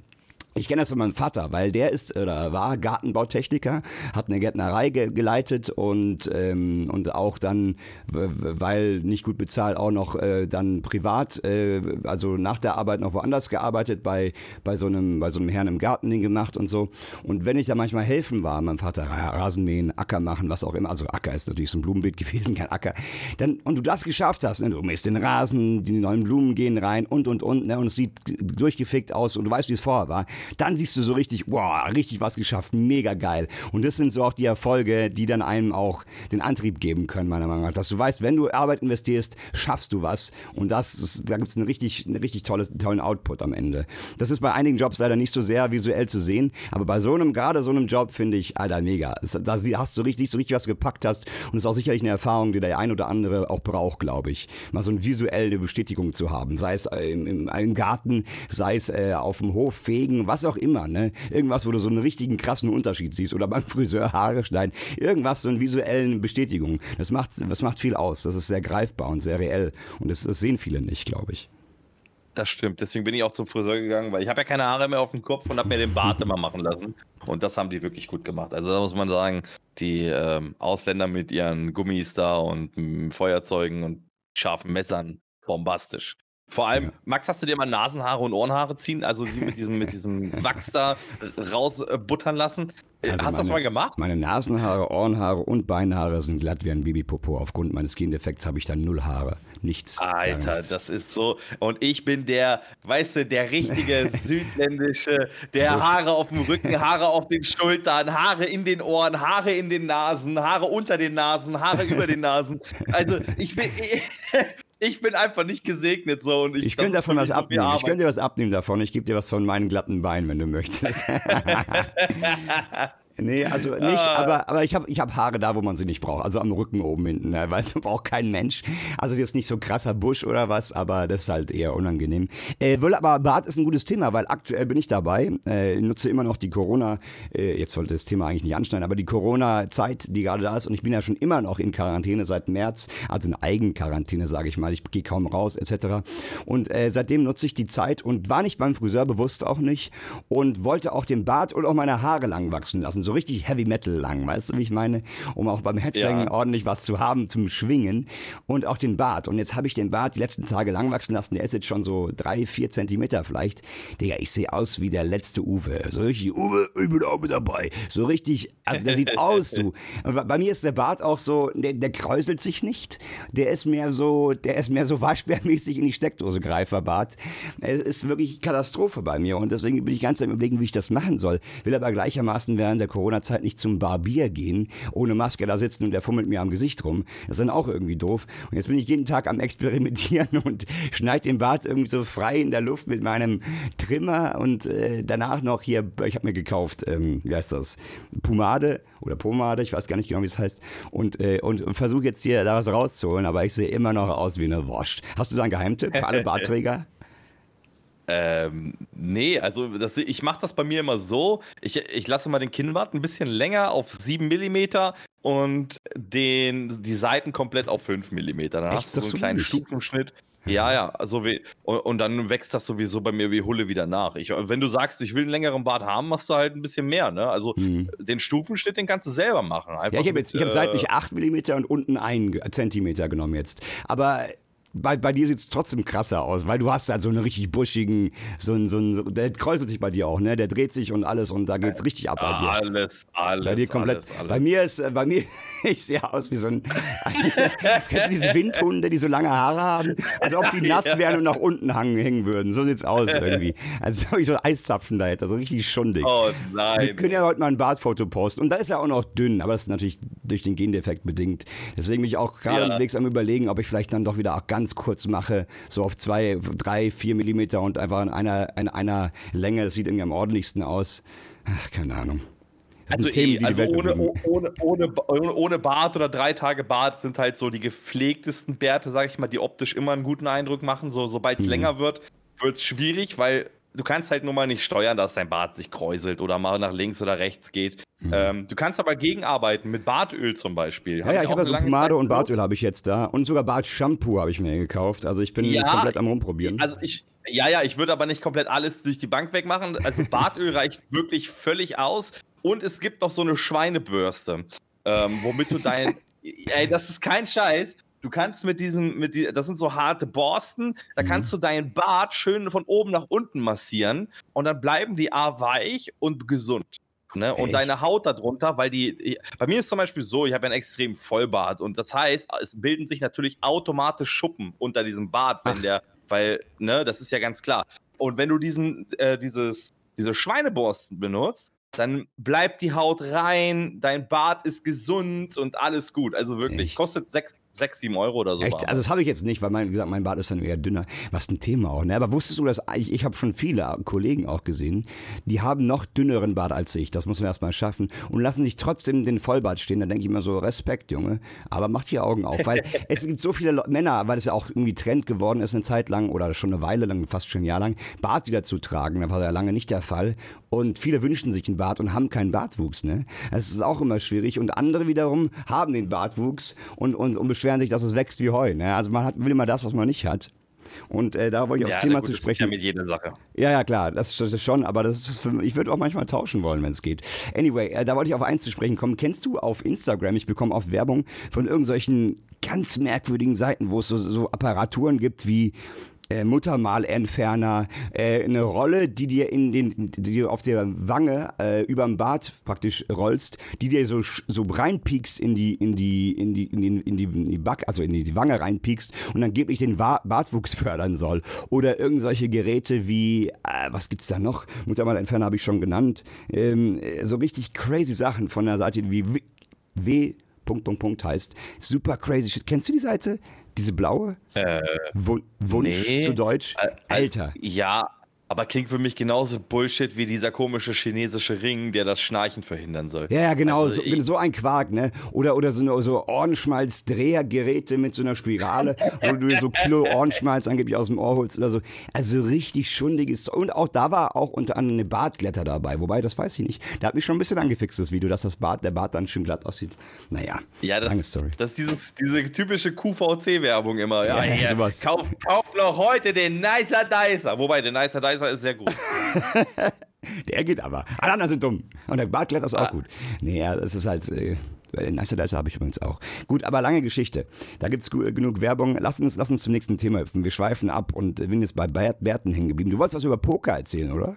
Ich kenne das von meinem Vater, weil der ist oder war Gartenbautechniker, hat eine Gärtnerei ge geleitet und ähm, und auch dann, weil nicht gut bezahlt, auch noch äh, dann privat, äh, also nach der Arbeit noch woanders gearbeitet bei bei so einem bei so einem Herrn im Garten gemacht und so. Und wenn ich da manchmal helfen war, meinem Vater Rasenmähen, Acker machen, was auch immer, also Acker ist natürlich so ein Blumenbeet [LAUGHS] gewesen, kein Acker. Dann und du das geschafft hast, ne, du mähst den Rasen, die neuen Blumen gehen rein und und und, ne, und es sieht durchgefickt aus und du weißt, wie es vorher war dann siehst du so richtig, wow, richtig was geschafft, mega geil. Und das sind so auch die Erfolge, die dann einem auch den Antrieb geben können, meiner Meinung nach. Dass du weißt, wenn du Arbeit investierst, schaffst du was. Und das ist, da gibt es einen richtig, einen richtig tolles, tollen Output am Ende. Das ist bei einigen Jobs leider nicht so sehr visuell zu sehen, aber bei so einem, gerade so einem Job finde ich, Alter, mega. Da hast du richtig, so richtig was gepackt hast und ist auch sicherlich eine Erfahrung, die der ein oder andere auch braucht, glaube ich. Mal so eine visuelle Bestätigung zu haben, sei es im, im, im Garten, sei es äh, auf dem Hof fegen, was auch immer, ne? Irgendwas, wo du so einen richtigen krassen Unterschied siehst oder beim Friseur Haare schneiden, irgendwas, so eine visuellen Bestätigung. Das macht, das macht viel aus. Das ist sehr greifbar und sehr reell und das, das sehen viele nicht, glaube ich. Das stimmt. Deswegen bin ich auch zum Friseur gegangen, weil ich habe ja keine Haare mehr auf dem Kopf und habe mir den Bart immer machen lassen. Und das haben die wirklich gut gemacht. Also da muss man sagen, die ähm, Ausländer mit ihren Gummis da und m, Feuerzeugen und scharfen Messern, bombastisch. Vor allem, ja. Max, hast du dir mal Nasenhaare und Ohrenhaare ziehen, also sie mit diesem, mit diesem [LAUGHS] Wachs da rausbuttern lassen? Äh, also hast du das mal gemacht? Meine Nasenhaare, Ohrenhaare und Beinhaare sind glatt wie ein Babypopo. Aufgrund meines Gendefekts habe ich dann null Haare. Nichts. Alter, nichts. das ist so. Und ich bin der, weißt du, der richtige [LAUGHS] südländische, der Haare auf dem Rücken, Haare auf den Schultern, Haare in den Ohren, Haare in den Nasen, Haare unter den Nasen, Haare über den Nasen. Also ich bin. [LAUGHS] ich bin einfach nicht gesegnet so und ich, ich könnte davon was abnehmen. Ich könnte dir was abnehmen davon. Ich gebe dir was von meinen glatten Beinen, wenn du möchtest. [LAUGHS] [LAUGHS] Nee, also [LAUGHS] nicht, ah. aber, aber ich habe ich hab Haare da, wo man sie nicht braucht. Also am Rücken oben hinten. Ne? Weißt du, braucht kein Mensch. Also jetzt nicht so krasser Busch oder was, aber das ist halt eher unangenehm. Äh, will aber Bart ist ein gutes Thema, weil aktuell bin ich dabei. Äh, nutze immer noch die Corona, äh, jetzt sollte das Thema eigentlich nicht anschneiden, aber die Corona-Zeit, die gerade da ist. Und ich bin ja schon immer noch in Quarantäne seit März, also in Eigenquarantäne, sage ich mal. Ich gehe kaum raus, etc. Und äh, seitdem nutze ich die Zeit und war nicht beim Friseur, bewusst auch nicht. Und wollte auch den Bart und auch meine Haare lang wachsen lassen so richtig Heavy Metal lang, weißt du, wie ich meine? Um auch beim Headbang ja. ordentlich was zu haben zum Schwingen und auch den Bart. Und jetzt habe ich den Bart die letzten Tage lang wachsen lassen, der ist jetzt schon so drei, vier Zentimeter vielleicht. Digga, ich sehe aus wie der letzte Uwe. So richtig, Uwe, ich bin auch mit dabei. So richtig, also der sieht aus, du. [LAUGHS] Und bei mir ist der Bart auch so, der, der kräuselt sich nicht. Der ist mehr so, der ist mehr so waschbärmäßig in die Steckdose Greiferbart. Es ist wirklich Katastrophe bei mir und deswegen bin ich ganz am überlegen, wie ich das machen soll. Will aber gleichermaßen während der Corona-Zeit nicht zum Barbier gehen, ohne Maske da sitzen und der fummelt mir am Gesicht rum. Das ist dann auch irgendwie doof. Und jetzt bin ich jeden Tag am Experimentieren [LAUGHS] und schneide den Bart irgendwie so frei in der Luft mit meinem Trimmer und äh, danach noch hier, ich habe mir gekauft, ähm, wie heißt das, Pomade oder Pomade, ich weiß gar nicht genau, wie es heißt, und, äh, und, und versuche jetzt hier da was rauszuholen, aber ich sehe immer noch aus wie eine Wurst. Hast du da einen Geheimtipp für alle Bartträger? [LAUGHS] Ähm, nee, also das, ich mache das bei mir immer so. Ich, ich lasse mal den Kinnbart ein bisschen länger auf 7 mm und den, die Seiten komplett auf 5 mm. Dann Echt? hast du so einen kleinen Stufenschnitt. Ja, ja, also wie, und, und, dann wächst das sowieso bei mir wie Hulle wieder nach. Ich, wenn du sagst, ich will einen längeren Bart haben, machst du halt ein bisschen mehr. Ne? Also hm. den Stufenschnitt, den kannst du selber machen. Einfach ja, ich habe jetzt, ich habe seitlich 8 mm und unten 1 cm genommen jetzt. Aber bei, bei dir sieht es trotzdem krasser aus, weil du hast halt so einen richtig buschigen, so ein, so ein, der kräuselt sich bei dir auch, ne? Der dreht sich und alles und da geht's richtig ab bei dir. Alles, alles. Bei dir komplett. Alles, alles. Bei mir ist, äh, bei mir, [LAUGHS] ich sehe aus wie so ein, [LAUGHS] kennst du diese Windhunde, die so lange Haare haben? Also ob die [LAUGHS] nass wären und nach unten hängen würden. So sieht's aus irgendwie. Also ich so Eiszapfen da hätte, so richtig schundig. Oh nein. Wir können ja heute mal ein Bartfoto posten und da ist er auch noch dünn, aber das ist natürlich durch den Gendefekt bedingt. Deswegen bin ich auch gerade ja. unterwegs am überlegen, ob ich vielleicht dann doch wieder auch ganz ganz kurz mache, so auf zwei, drei, vier Millimeter und einfach in einer, in einer Länge, das sieht irgendwie am ordentlichsten aus. Ach, keine Ahnung. also, Themen, eh, also ohne, ohne, ohne, ohne, Bart oder drei Tage Bart sind halt so die gepflegtesten Bärte, sag ich mal, die optisch immer einen guten Eindruck machen. So, sobald es mhm. länger wird, wird es schwierig, weil du kannst halt nur mal nicht steuern, dass dein Bart sich kräuselt oder mal nach links oder rechts geht. Mhm. Ähm, du kannst aber gegenarbeiten mit Bartöl zum Beispiel. Ja, ja ich habe ja so Pomade und Bartöl habe ich jetzt da und sogar Bartshampoo habe ich mir gekauft. Also ich bin ja, komplett am rumprobieren. Also ich, ja, ja, ich würde aber nicht komplett alles durch die Bank wegmachen. Also [LAUGHS] Bartöl reicht wirklich völlig aus. Und es gibt noch so eine Schweinebürste, ähm, womit du dein, [LAUGHS] ey, das ist kein Scheiß. Du kannst mit diesen, mit die, das sind so harte Borsten, da mhm. kannst du deinen Bart schön von oben nach unten massieren und dann bleiben die A weich und gesund. Ne? Und deine Haut darunter, weil die, bei mir ist zum Beispiel so, ich habe einen extrem Vollbart und das heißt, es bilden sich natürlich automatisch Schuppen unter diesem Bart, wenn Ach. der, weil, ne, das ist ja ganz klar. Und wenn du diesen, äh, dieses diese Schweineborsten benutzt, dann bleibt die Haut rein, dein Bart ist gesund und alles gut. Also wirklich, Echt? kostet 6, 6, 7 Euro oder so. Echt? Also das habe ich jetzt nicht, weil mein, gesagt, mein Bart ist dann eher dünner. Was ein Thema auch. Ne? Aber wusstest du, dass ich, ich habe schon viele Kollegen auch gesehen, die haben noch dünneren Bart als ich. Das muss man erstmal schaffen. Und lassen sich trotzdem den Vollbart stehen. Da denke ich immer so, Respekt, Junge. Aber macht die Augen auf. Weil [LAUGHS] es gibt so viele Männer, weil es ja auch irgendwie Trend geworden ist eine Zeit lang oder schon eine Weile lang, fast schon ein Jahr lang, Bart wieder zu tragen. Das war ja lange nicht der Fall. Und viele wünschen sich einen Bart und haben keinen Bartwuchs. Ne? Das ist auch immer schwierig. Und andere wiederum haben den Bartwuchs und, und, und beschweren sich, dass es wächst wie Heu. Ne? Also man hat, will immer das, was man nicht hat. Und äh, da wollte ich aufs ja, Thema gut, zu sprechen. Das ist ja mit jeder Sache. Ja, ja, klar, das, das ist schon, aber das ist für, ich würde auch manchmal tauschen wollen, wenn es geht. Anyway, äh, da wollte ich auf eins zu sprechen kommen. Kennst du auf Instagram, ich bekomme oft Werbung von irgendwelchen ganz merkwürdigen Seiten, wo es so, so Apparaturen gibt wie äh, Muttermalentferner, äh, eine Rolle, die dir in den, die dir auf der Wange äh, überm Bart praktisch rollst, die dir so so reinpiekst in die in die in die in die, in die, in die Back, also in die, Wange reinpiekst und angeblich den Bartwuchs fördern soll oder irgendwelche Geräte wie äh, was gibt's da noch? Muttermalentferner habe ich schon genannt, ähm, so richtig crazy Sachen von der Seite wie w, w Punkt, Punkt, Punkt heißt. Super crazy shit. Kennst du die Seite? Diese blaue? Äh, Wunsch nee. zu Deutsch? Alter. Ja, aber klingt für mich genauso Bullshit wie dieser komische chinesische Ring, der das Schnarchen verhindern soll. Ja, ja genau, also so, so, ein Quark, ne? Oder, oder so, so Ohrenschmalz-Drehergeräte mit so einer Spirale, [LAUGHS] wo du dir so Kilo Ohrenschmalz angeblich aus dem Ohr holst oder so. Also richtig schundiges. Und auch da war auch unter anderem eine Bartglätter dabei, wobei, das weiß ich nicht. Da hat mich schon ein bisschen angefixt, das Video, dass das Bart, der Bart dann schön glatt aussieht. Naja, ja, das, lange Story. Das ist dieses, diese typische QVC-Werbung immer. Ja, ja, ja. Kauf, kauf noch heute den Nicer Dicer. Wobei, der Nicer Dicer Kaiser ist sehr gut. [LAUGHS] der geht aber. Alle anderen sind dumm. Und der Bartkletter ist auch ah. gut. Nee, ja, das ist halt. Äh, Dicer habe ich übrigens auch. Gut, aber lange Geschichte. Da gibt es genug Werbung. Lass uns, lass uns zum nächsten Thema hüpfen. Wir schweifen ab und sind jetzt bei Bärten hängen geblieben. Du wolltest was über Poker erzählen, oder?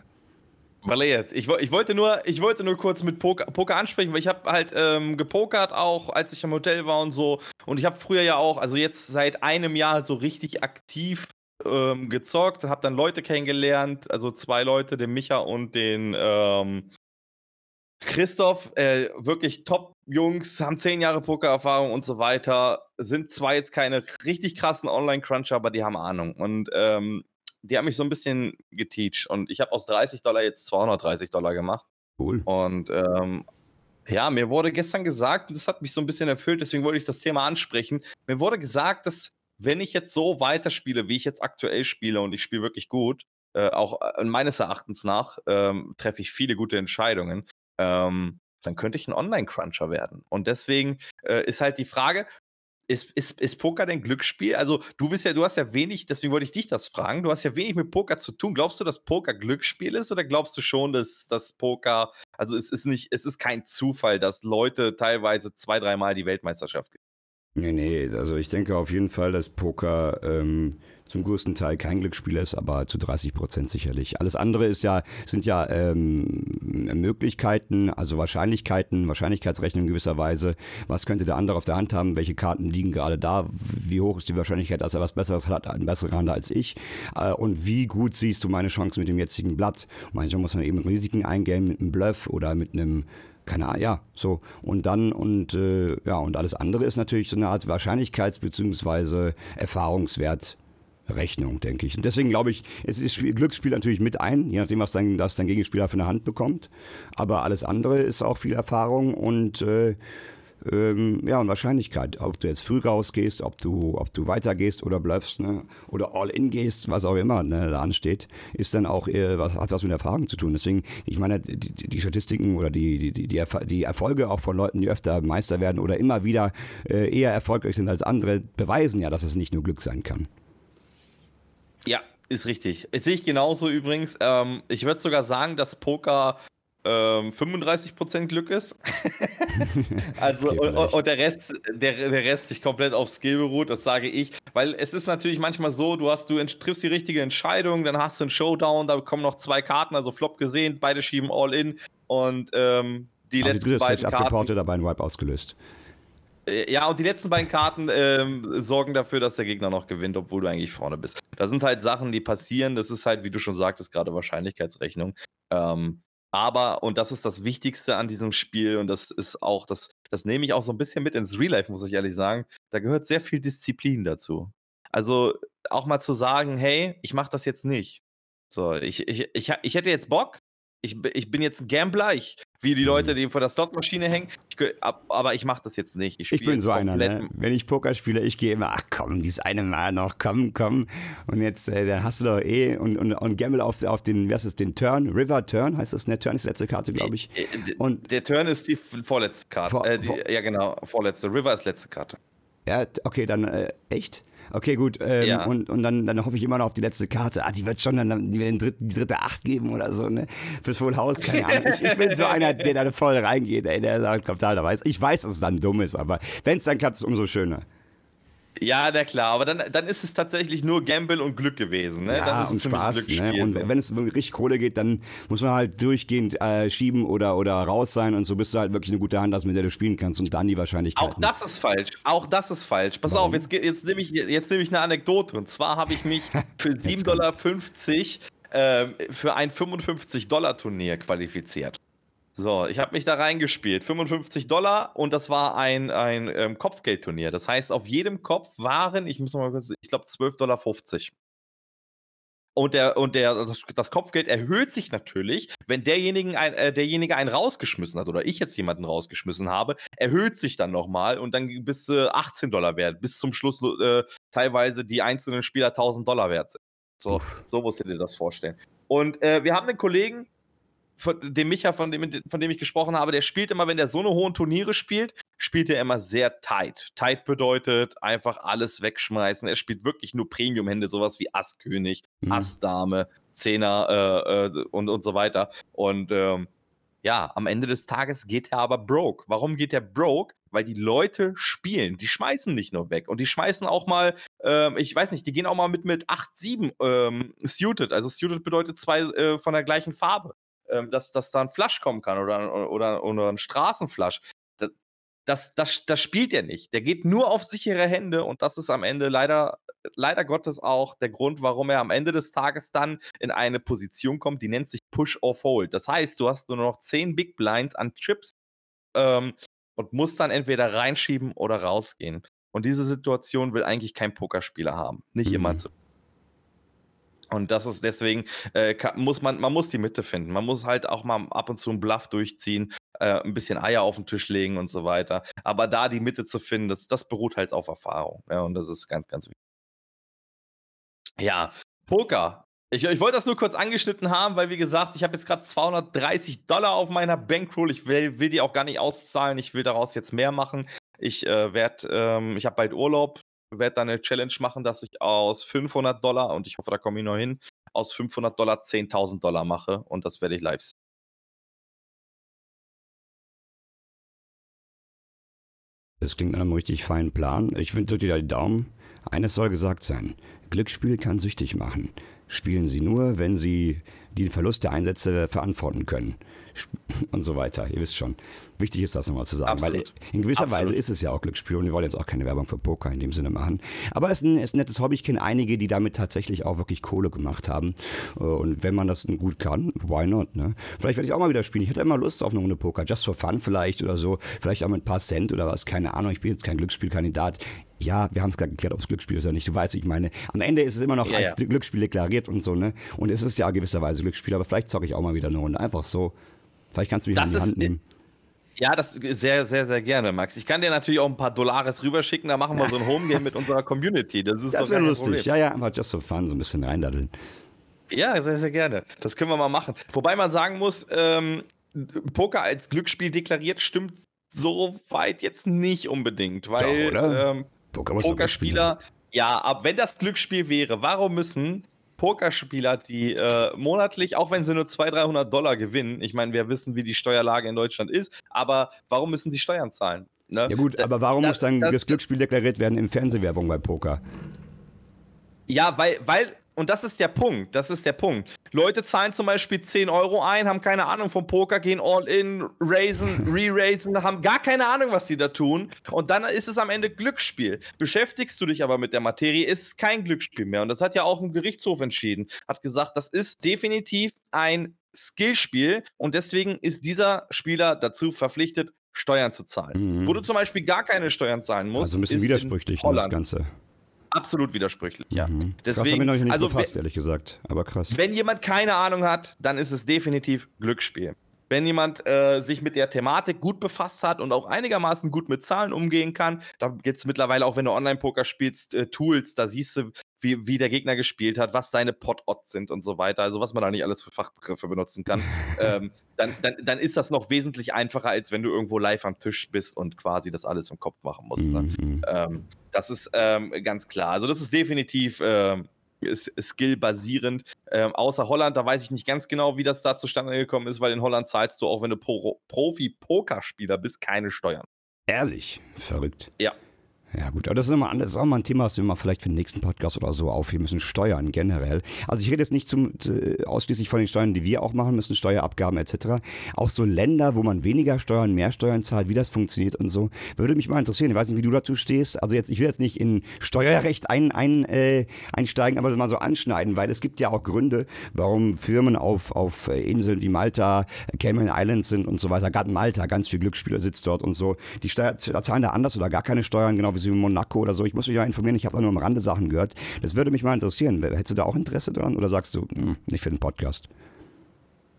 Valeriert, ich, ich, wollte nur, ich wollte nur kurz mit Poker, Poker ansprechen, weil ich habe halt ähm, gepokert auch, als ich im Hotel war und so. Und ich habe früher ja auch, also jetzt seit einem Jahr so richtig aktiv ähm, gezockt, habe dann Leute kennengelernt, also zwei Leute, den Micha und den ähm, Christoph, äh, wirklich Top-Jungs, haben zehn Jahre Pokererfahrung und so weiter, sind zwar jetzt keine richtig krassen Online-Cruncher, aber die haben Ahnung. Und ähm, die haben mich so ein bisschen geteacht und ich habe aus 30 Dollar jetzt 230 Dollar gemacht. Cool. Und ähm, ja, mir wurde gestern gesagt, und das hat mich so ein bisschen erfüllt, deswegen wollte ich das Thema ansprechen. Mir wurde gesagt, dass wenn ich jetzt so weiterspiele, wie ich jetzt aktuell spiele und ich spiele wirklich gut, äh, auch äh, meines Erachtens nach, ähm, treffe ich viele gute Entscheidungen, ähm, dann könnte ich ein Online-Cruncher werden. Und deswegen äh, ist halt die Frage, ist, ist, ist Poker denn Glücksspiel? Also du bist ja, du hast ja wenig, deswegen wollte ich dich das fragen, du hast ja wenig mit Poker zu tun. Glaubst du, dass Poker Glücksspiel ist oder glaubst du schon, dass das Poker, also es ist nicht, es ist kein Zufall, dass Leute teilweise zwei, dreimal die Weltmeisterschaft? Nee, nee, also ich denke auf jeden Fall, dass Poker ähm, zum größten Teil kein Glücksspiel ist, aber zu 30 Prozent sicherlich. Alles andere ist ja, sind ja ähm, Möglichkeiten, also Wahrscheinlichkeiten, Wahrscheinlichkeitsrechnung in gewisser Weise. Was könnte der andere auf der Hand haben? Welche Karten liegen gerade da? Wie hoch ist die Wahrscheinlichkeit, dass er was Besseres hat, einen besseren Hand als ich? Äh, und wie gut siehst du meine Chancen mit dem jetzigen Blatt? Manchmal muss man eben Risiken eingehen mit einem Bluff oder mit einem keine Ahnung, ja, so. Und dann, und äh, ja, und alles andere ist natürlich so eine Art Wahrscheinlichkeits- bzw. Erfahrungswertrechnung, denke ich. Und deswegen glaube ich, es ist Glücksspiel natürlich mit ein, je nachdem, was dein, was dein Gegenspieler für eine Hand bekommt. Aber alles andere ist auch viel Erfahrung und äh, ähm, ja, und Wahrscheinlichkeit, ob du jetzt früh rausgehst, ob du, ob du weitergehst oder bluffst, ne, oder all in gehst, was auch immer ne, da ansteht, ist dann auch eher, was, hat was mit Erfahrung zu tun. Deswegen, ich meine, die, die Statistiken oder die, die, die, die Erfolge auch von Leuten, die öfter Meister werden oder immer wieder äh, eher erfolgreich sind als andere, beweisen ja, dass es nicht nur Glück sein kann. Ja, ist richtig. Das sehe ich genauso übrigens. Ähm, ich würde sogar sagen, dass Poker ähm, 35% Glück ist. [LAUGHS] also okay, und, und, der Rest, der, der Rest sich komplett auf Skill beruht, das sage ich. Weil es ist natürlich manchmal so, du hast, du triffst die richtige Entscheidung, dann hast du einen Showdown, da kommen noch zwei Karten, also Flop gesehen, beide schieben all in und ähm, die Ach, letzten die beiden Karten. dabei einen Wipe ausgelöst. Äh, ja, und die letzten beiden Karten ähm, sorgen dafür, dass der Gegner noch gewinnt, obwohl du eigentlich vorne bist. Das sind halt Sachen, die passieren. Das ist halt, wie du schon sagtest, gerade Wahrscheinlichkeitsrechnung. Ähm, aber, und das ist das Wichtigste an diesem Spiel, und das ist auch, das, das nehme ich auch so ein bisschen mit ins Real Life, muss ich ehrlich sagen, da gehört sehr viel Disziplin dazu. Also auch mal zu sagen, hey, ich mache das jetzt nicht. So, ich, ich, ich, ich hätte jetzt Bock, ich, ich bin jetzt ein Gambler, ich, wie die Leute, mhm. die vor der Slotmaschine hängen, ich, aber ich mache das jetzt nicht. Ich, ich bin so einer, ne? wenn ich Poker spiele, ich gehe immer, ach komm, dieses eine Mal noch, komm, komm. Und jetzt, äh, dann hast du doch eh und, und, und Gamble auf, auf den, heißt das, den Turn, River Turn heißt das, ne? Turn ist die letzte Karte, glaube ich. Äh, und der Turn ist die vorletzte Karte. Vor, äh, die, vor, ja, genau, vorletzte. River ist letzte Karte. Ja, okay, dann äh, echt? Okay, gut. Ähm, ja. Und, und dann, dann hoffe ich immer noch auf die letzte Karte. Ah, die wird schon dann die, wird die dritte Acht geben oder so, ne? Fürs House, keine Ahnung. Ich, ich bin so einer, der da voll reingeht, ey, der sagt, kommt da weiß. Ich weiß, dass es dann dumm ist, aber wenn es dann klappt, ist es umso schöner. Ja, na klar, aber dann, dann ist es tatsächlich nur Gamble und Glück gewesen. Ne? Ja, und Spaß. Ne? Und wenn es richtig Kohle geht, dann muss man halt durchgehend äh, schieben oder, oder raus sein und so bist du halt wirklich eine gute Hand, mit der du spielen kannst und dann die Wahrscheinlichkeit. Auch das ist falsch. Auch das ist falsch. Pass Warum? auf, jetzt, jetzt nehme ich, jetzt nehm ich eine Anekdote. Und zwar habe ich mich [LAUGHS] für 7,50 Dollar äh, für ein 55-Dollar-Turnier qualifiziert. So, ich habe mich da reingespielt. 55 Dollar und das war ein, ein ähm, Kopfgeldturnier. Das heißt, auf jedem Kopf waren, ich muss mal kurz, ich glaube 12,50 Dollar. Und, der, und der, das, das, Kopfgeld erhöht sich natürlich, wenn derjenige, ein, äh, derjenige einen rausgeschmissen hat oder ich jetzt jemanden rausgeschmissen habe, erhöht sich dann nochmal und dann bis äh, 18 Dollar wert, bis zum Schluss äh, teilweise die einzelnen Spieler 1000 Dollar wert sind. So, so musst du dir das vorstellen. Und äh, wir haben einen Kollegen, von dem Micha, von dem, von dem ich gesprochen habe, der spielt immer, wenn der so eine hohen Turniere spielt, spielt er immer sehr tight. Tight bedeutet einfach alles wegschmeißen. Er spielt wirklich nur Premium-Hände, sowas wie Ass-König, mhm. Ass-Dame, Zehner äh, äh, und, und so weiter. Und ähm, ja, am Ende des Tages geht er aber broke. Warum geht er broke? Weil die Leute spielen. Die schmeißen nicht nur weg. Und die schmeißen auch mal, ähm, ich weiß nicht, die gehen auch mal mit, mit 8-7 ähm, suited. Also suited bedeutet zwei äh, von der gleichen Farbe ähm, dass, dass da ein Flash kommen kann oder, oder, oder ein Straßenflash. Das, das, das, das spielt er nicht. Der geht nur auf sichere Hände und das ist am Ende leider, leider Gottes auch der Grund, warum er am Ende des Tages dann in eine Position kommt, die nennt sich Push or Fold. Das heißt, du hast nur noch 10 Big Blinds an Chips ähm, und musst dann entweder reinschieben oder rausgehen. Und diese Situation will eigentlich kein Pokerspieler haben. Nicht mhm. immer zu. Und das ist deswegen, äh, muss man, man muss die Mitte finden. Man muss halt auch mal ab und zu einen Bluff durchziehen, äh, ein bisschen Eier auf den Tisch legen und so weiter. Aber da die Mitte zu finden, das, das beruht halt auf Erfahrung. Ja, und das ist ganz, ganz wichtig. Ja, Poker. Ich, ich wollte das nur kurz angeschnitten haben, weil, wie gesagt, ich habe jetzt gerade 230 Dollar auf meiner Bankroll. Ich will, will, die auch gar nicht auszahlen. Ich will daraus jetzt mehr machen. Ich äh, werde, ähm, ich habe bald Urlaub werde dann eine Challenge machen, dass ich aus 500 Dollar, und ich hoffe, da komme ich noch hin, aus 500 Dollar 10.000 Dollar mache und das werde ich live Das klingt nach einem richtig feinen Plan. Ich wünsche dir die Daumen. Eines soll gesagt sein. Glücksspiel kann süchtig machen. Spielen Sie nur, wenn Sie den Verlust der Einsätze verantworten können. [LAUGHS] Und so weiter. Ihr wisst schon. Wichtig ist das nochmal zu sagen, Absolut. weil in gewisser Absolut. Weise ist es ja auch Glücksspiel und wir wollen jetzt auch keine Werbung für Poker in dem Sinne machen. Aber es ist ein, ist ein nettes Hobby. Ich kenne einige, die damit tatsächlich auch wirklich Kohle gemacht haben. Und wenn man das gut kann, why not? Ne? Vielleicht werde ich auch mal wieder spielen. Ich hätte immer Lust auf eine Runde Poker, just for fun vielleicht oder so. Vielleicht auch mit ein paar Cent oder was, keine Ahnung. Ich bin jetzt kein Glücksspielkandidat. Ja, wir haben es gerade geklärt, ob es Glücksspiel ist oder nicht. Du weißt, ich meine, am Ende ist es immer noch ja, als ja. Glücksspiel deklariert und so, ne? Und es ist ja gewisserweise Glücksspiel, aber vielleicht zocke ich auch mal wieder eine Runde. Einfach so. Vielleicht kannst du mich das in die Hand nehmen. Ja, das sehr, sehr, sehr gerne, Max. Ich kann dir natürlich auch ein paar Dollars rüberschicken, da machen wir so ein Homegame mit [LAUGHS] unserer Community. Das ist das wäre lustig. Problem. Ja, ja, einfach just so fun, so ein bisschen reindaddeln. Ja, sehr, sehr gerne. Das können wir mal machen. Wobei man sagen muss, ähm, Poker als Glücksspiel deklariert stimmt so weit jetzt nicht unbedingt, weil Doch, ähm, Poker Pokerspieler, ja, aber wenn das Glücksspiel wäre, warum müssen Pokerspieler, die äh, monatlich, auch wenn sie nur 200, 300 Dollar gewinnen, ich meine, wir wissen, wie die Steuerlage in Deutschland ist, aber warum müssen sie Steuern zahlen? Ne? Ja gut, aber warum das, muss dann das, das Glücksspiel deklariert werden in Fernsehwerbung bei Poker? Ja, weil, weil und das ist der Punkt. Das ist der Punkt. Leute zahlen zum Beispiel 10 Euro ein, haben keine Ahnung vom Poker, gehen all in, raisen, [LAUGHS] re-raisen, haben gar keine Ahnung, was sie da tun. Und dann ist es am Ende Glücksspiel. Beschäftigst du dich aber mit der Materie, ist es kein Glücksspiel mehr. Und das hat ja auch ein Gerichtshof entschieden. Hat gesagt, das ist definitiv ein Skillspiel und deswegen ist dieser Spieler dazu verpflichtet, Steuern zu zahlen. Mhm. Wo du zum Beispiel gar keine Steuern zahlen musst. Also ein bisschen widersprüchlich, ne, das Ganze. Absolut widersprüchlich, ja. Mhm. Deswegen, krass, habe ich nicht also, befasst, ehrlich gesagt. Aber krass. Wenn jemand keine Ahnung hat, dann ist es definitiv Glücksspiel. Wenn jemand äh, sich mit der Thematik gut befasst hat und auch einigermaßen gut mit Zahlen umgehen kann, da gibt es mittlerweile auch, wenn du Online-Poker spielst, äh, Tools, da siehst du, wie, wie der Gegner gespielt hat, was deine Pot-Odds sind und so weiter, also was man da nicht alles für Fachbegriffe benutzen kann, [LAUGHS] ähm, dann, dann, dann ist das noch wesentlich einfacher, als wenn du irgendwo live am Tisch bist und quasi das alles im Kopf machen musst. Ne? Mhm. Ähm, das ist ähm, ganz klar. Also das ist definitiv ähm, skill-basierend. Ähm, außer Holland, da weiß ich nicht ganz genau, wie das da zustande gekommen ist, weil in Holland zahlst du auch, wenn du Pro Profi-Pokerspieler bist, keine Steuern. Ehrlich? Verrückt. Ja. Ja gut, aber das ist, immer, das ist auch mal ein Thema, was wir mal vielleicht für den nächsten Podcast oder so aufheben müssen. Steuern generell. Also ich rede jetzt nicht zum, ausschließlich von den Steuern, die wir auch machen müssen, Steuerabgaben etc. Auch so Länder, wo man weniger Steuern, mehr Steuern zahlt, wie das funktioniert und so, würde mich mal interessieren. Ich weiß nicht, wie du dazu stehst. Also jetzt, ich will jetzt nicht in Steuerrecht ein, ein, äh, einsteigen, aber mal so anschneiden, weil es gibt ja auch Gründe, warum Firmen auf, auf Inseln wie Malta, Cayman Islands sind und so weiter, gerade Malta, ganz viel Glücksspieler sitzt dort und so. Die Steuer, zahlen da anders oder gar keine Steuern, genau wie wie Monaco oder so. Ich muss mich ja informieren, ich habe da nur am Rande Sachen gehört. Das würde mich mal interessieren. Hättest du da auch Interesse dran oder sagst du, hm, nicht für den Podcast?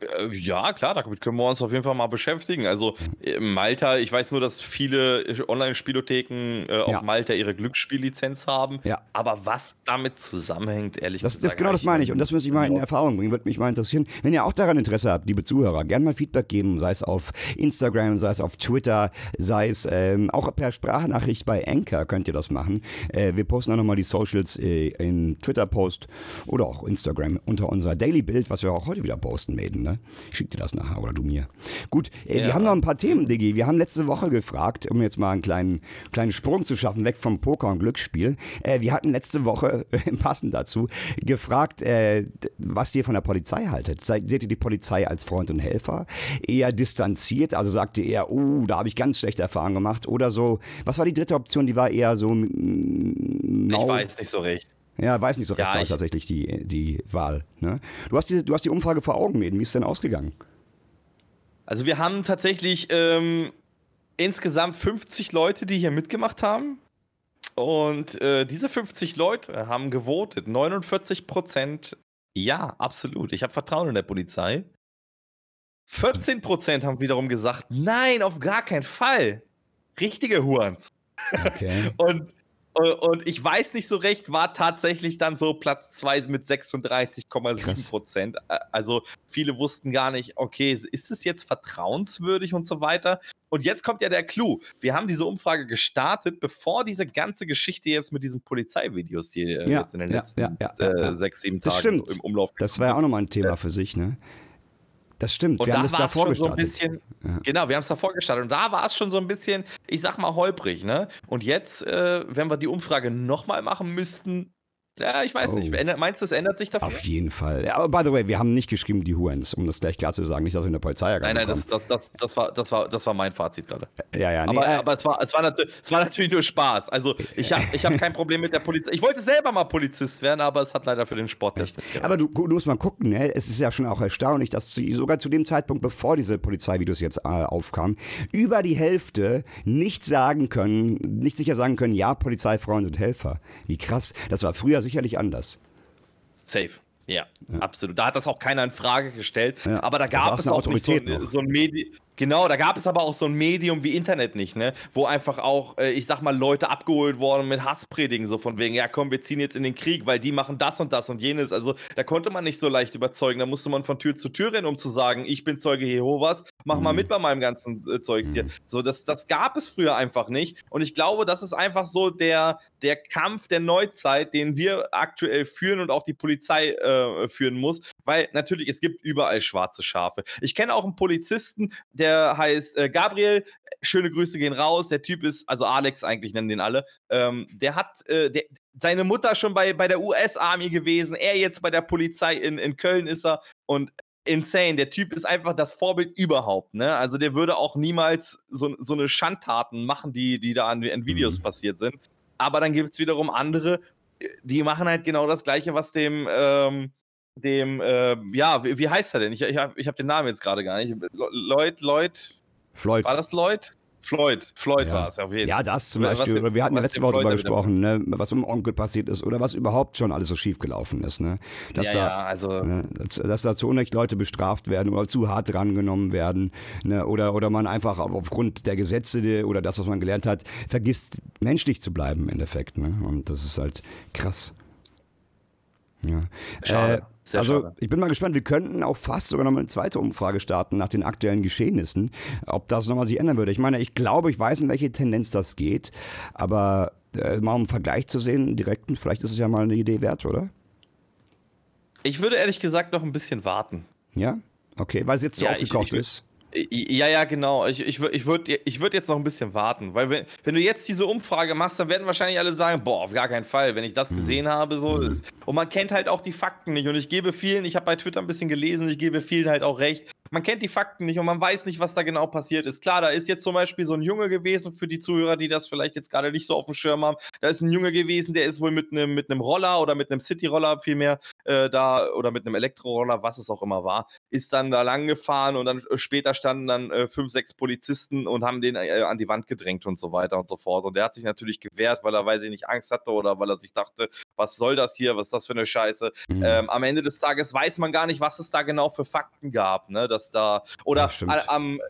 Äh, ja, klar, damit können wir uns auf jeden Fall mal beschäftigen. Also äh, Malta, ich weiß nur, dass viele Online-Spielotheken äh, auf ja. Malta ihre Glücksspiellizenz haben. Ja. Aber was damit zusammenhängt, ehrlich das, gesagt. Das genau das meine ich. Und das muss ich mal in Erfahrung bringen. Würde mich mal interessieren. Wenn ihr auch daran Interesse habt, liebe Zuhörer, gerne mal Feedback geben, sei es auf Instagram, sei es auf Twitter, sei es ähm, auch per Sprachnachricht bei Anchor könnt ihr das machen. Äh, wir posten dann nochmal die Socials äh, in Twitter-Post oder auch Instagram unter unser Daily Bild, was wir auch heute wieder posten, Maiden. Ne? Ich schicke dir das nachher oder du mir. Gut, äh, ja. wir haben noch ein paar Themen, Diggi. Wir haben letzte Woche gefragt, um jetzt mal einen kleinen, kleinen Sprung zu schaffen, weg vom Poker und Glücksspiel. Äh, wir hatten letzte Woche, [LAUGHS] passend dazu, gefragt, äh, was ihr von der Polizei haltet. Seht ihr die Polizei als Freund und Helfer? Eher distanziert, also sagt ihr eher, oh, da habe ich ganz schlechte Erfahrungen gemacht. Oder so, was war die dritte Option? Die war eher so. Mm, ich weiß nicht so recht. Ja, weiß nicht so recht, ja, war tatsächlich die, die Wahl. Ne? Du, hast die, du hast die Umfrage vor Augen, Eden. Wie ist denn ausgegangen? Also wir haben tatsächlich ähm, insgesamt 50 Leute, die hier mitgemacht haben. Und äh, diese 50 Leute haben gewotet. 49 Prozent ja, absolut. Ich habe Vertrauen in der Polizei. 14 Prozent haben wiederum gesagt, nein, auf gar keinen Fall. Richtige Hurns. Okay. [LAUGHS] Und und ich weiß nicht so recht, war tatsächlich dann so Platz 2 mit 36,7 Prozent. Also viele wussten gar nicht, okay, ist es jetzt vertrauenswürdig und so weiter. Und jetzt kommt ja der Clou. Wir haben diese Umfrage gestartet, bevor diese ganze Geschichte jetzt mit diesen Polizeivideos hier äh, ja, jetzt in den letzten ja, ja, äh, sechs, sieben Tagen im Umlauf. Das war ja auch nochmal ein Thema für sich, ne? Das stimmt, und wir da haben es davor gestartet. So bisschen, ja. Genau, wir haben es davor gestartet. Und da war es schon so ein bisschen, ich sag mal, holprig. Ne? Und jetzt, äh, wenn wir die Umfrage nochmal machen müssten, ja, ich weiß oh. nicht. Meinst du, es ändert sich dafür? Auf jeden Fall. Ja, aber by the way, wir haben nicht geschrieben, die Huans, um das gleich klar zu sagen. Nicht, dass wir in der Polizei Nein, nein, das, das, das, das, war, das, war, das war mein Fazit gerade. Ja, ja. Nee, aber, äh, aber es, war, es, war natürlich, es war natürlich nur Spaß. Also, ich habe ich hab kein Problem mit der Polizei. Ich wollte selber mal Polizist werden, aber es hat leider für den Sport nicht. Aber du, du, musst mal gucken, ne? es ist ja schon auch erstaunlich, dass zu, sogar zu dem Zeitpunkt, bevor diese Polizeivideos jetzt äh, aufkamen, über die Hälfte nicht sagen können, nicht sicher sagen können, ja, Polizeifreunde und Helfer. Wie krass. Das war früher sicherlich anders. Safe. Ja, ja, absolut. Da hat das auch keiner in Frage gestellt. Ja. Aber da gab es auch nicht so, so ein Medium. Genau, da gab es aber auch so ein Medium wie Internet nicht, ne? Wo einfach auch, äh, ich sag mal, Leute abgeholt worden mit Hasspredigen, so von wegen, ja komm, wir ziehen jetzt in den Krieg, weil die machen das und das und jenes. Also da konnte man nicht so leicht überzeugen. Da musste man von Tür zu Tür rennen, um zu sagen, ich bin Zeuge Jehovas, mach mhm. mal mit bei meinem ganzen äh, Zeugs hier. Mhm. So, das, das gab es früher einfach nicht. Und ich glaube, das ist einfach so der, der Kampf der Neuzeit, den wir aktuell führen und auch die Polizei äh, führen muss. Weil natürlich, es gibt überall schwarze Schafe. Ich kenne auch einen Polizisten, der heißt äh, Gabriel. Schöne Grüße gehen raus. Der Typ ist, also Alex eigentlich nennen den alle. Ähm, der hat äh, der, seine Mutter schon bei, bei der US-Army gewesen. Er jetzt bei der Polizei in, in Köln ist er. Und insane. Der Typ ist einfach das Vorbild überhaupt. Ne? Also der würde auch niemals so, so eine Schandtaten machen, die, die da an, in Videos mhm. passiert sind. Aber dann gibt es wiederum andere, die machen halt genau das Gleiche, was dem, ähm, dem, äh, ja, wie, wie, heißt er denn? Ich, ich habe ich hab den Namen jetzt gerade gar nicht. Lloyd, Lloyd. Floyd. War das Lloyd? Floyd, Floyd ja. war es auf jeden Fall. Ja, das zum Beispiel. Was, wir hatten ja letzte Woche darüber gesprochen, ne, was mit dem Onkel passiert ist oder was überhaupt schon alles so schief gelaufen ist. Ne? Dass, ja, da, ja, also ne, dass, dass, da zu Unrecht Leute bestraft werden oder zu hart drangenommen werden ne? oder, oder man einfach aufgrund der Gesetze oder das, was man gelernt hat, vergisst, menschlich zu bleiben im Endeffekt. Ne? Und das ist halt krass. Ja. Schade. Äh, sehr also schade. ich bin mal gespannt, wir könnten auch fast sogar noch mal eine zweite Umfrage starten nach den aktuellen Geschehnissen, ob das nochmal sich ändern würde. Ich meine, ich glaube, ich weiß, in welche Tendenz das geht, aber äh, mal um einen Vergleich zu sehen, direkten, vielleicht ist es ja mal eine Idee wert, oder? Ich würde ehrlich gesagt noch ein bisschen warten. Ja? Okay, weil es jetzt so ja, aufgekocht ich, ich, ist. Ja, ja, genau. Ich, ich, ich würde ich würd jetzt noch ein bisschen warten, weil wenn, wenn du jetzt diese Umfrage machst, dann werden wahrscheinlich alle sagen, boah, auf gar keinen Fall, wenn ich das mhm. gesehen habe. So. Mhm. Und man kennt halt auch die Fakten nicht. Und ich gebe vielen, ich habe bei Twitter ein bisschen gelesen, ich gebe vielen halt auch recht man kennt die Fakten nicht und man weiß nicht, was da genau passiert ist. Klar, da ist jetzt zum Beispiel so ein Junge gewesen, für die Zuhörer, die das vielleicht jetzt gerade nicht so auf dem Schirm haben. Da ist ein Junge gewesen, der ist wohl mit einem mit Roller oder mit einem City-Roller vielmehr äh, da oder mit einem Elektroroller, was es auch immer war, ist dann da lang gefahren und dann äh, später standen dann äh, fünf, sechs Polizisten und haben den äh, an die Wand gedrängt und so weiter und so fort. Und der hat sich natürlich gewehrt, weil er, weiß ich nicht, Angst hatte oder weil er sich dachte, was soll das hier, was ist das für eine Scheiße. Mhm. Ähm, am Ende des Tages weiß man gar nicht, was es da genau für Fakten gab, ne? Dass da, oder am,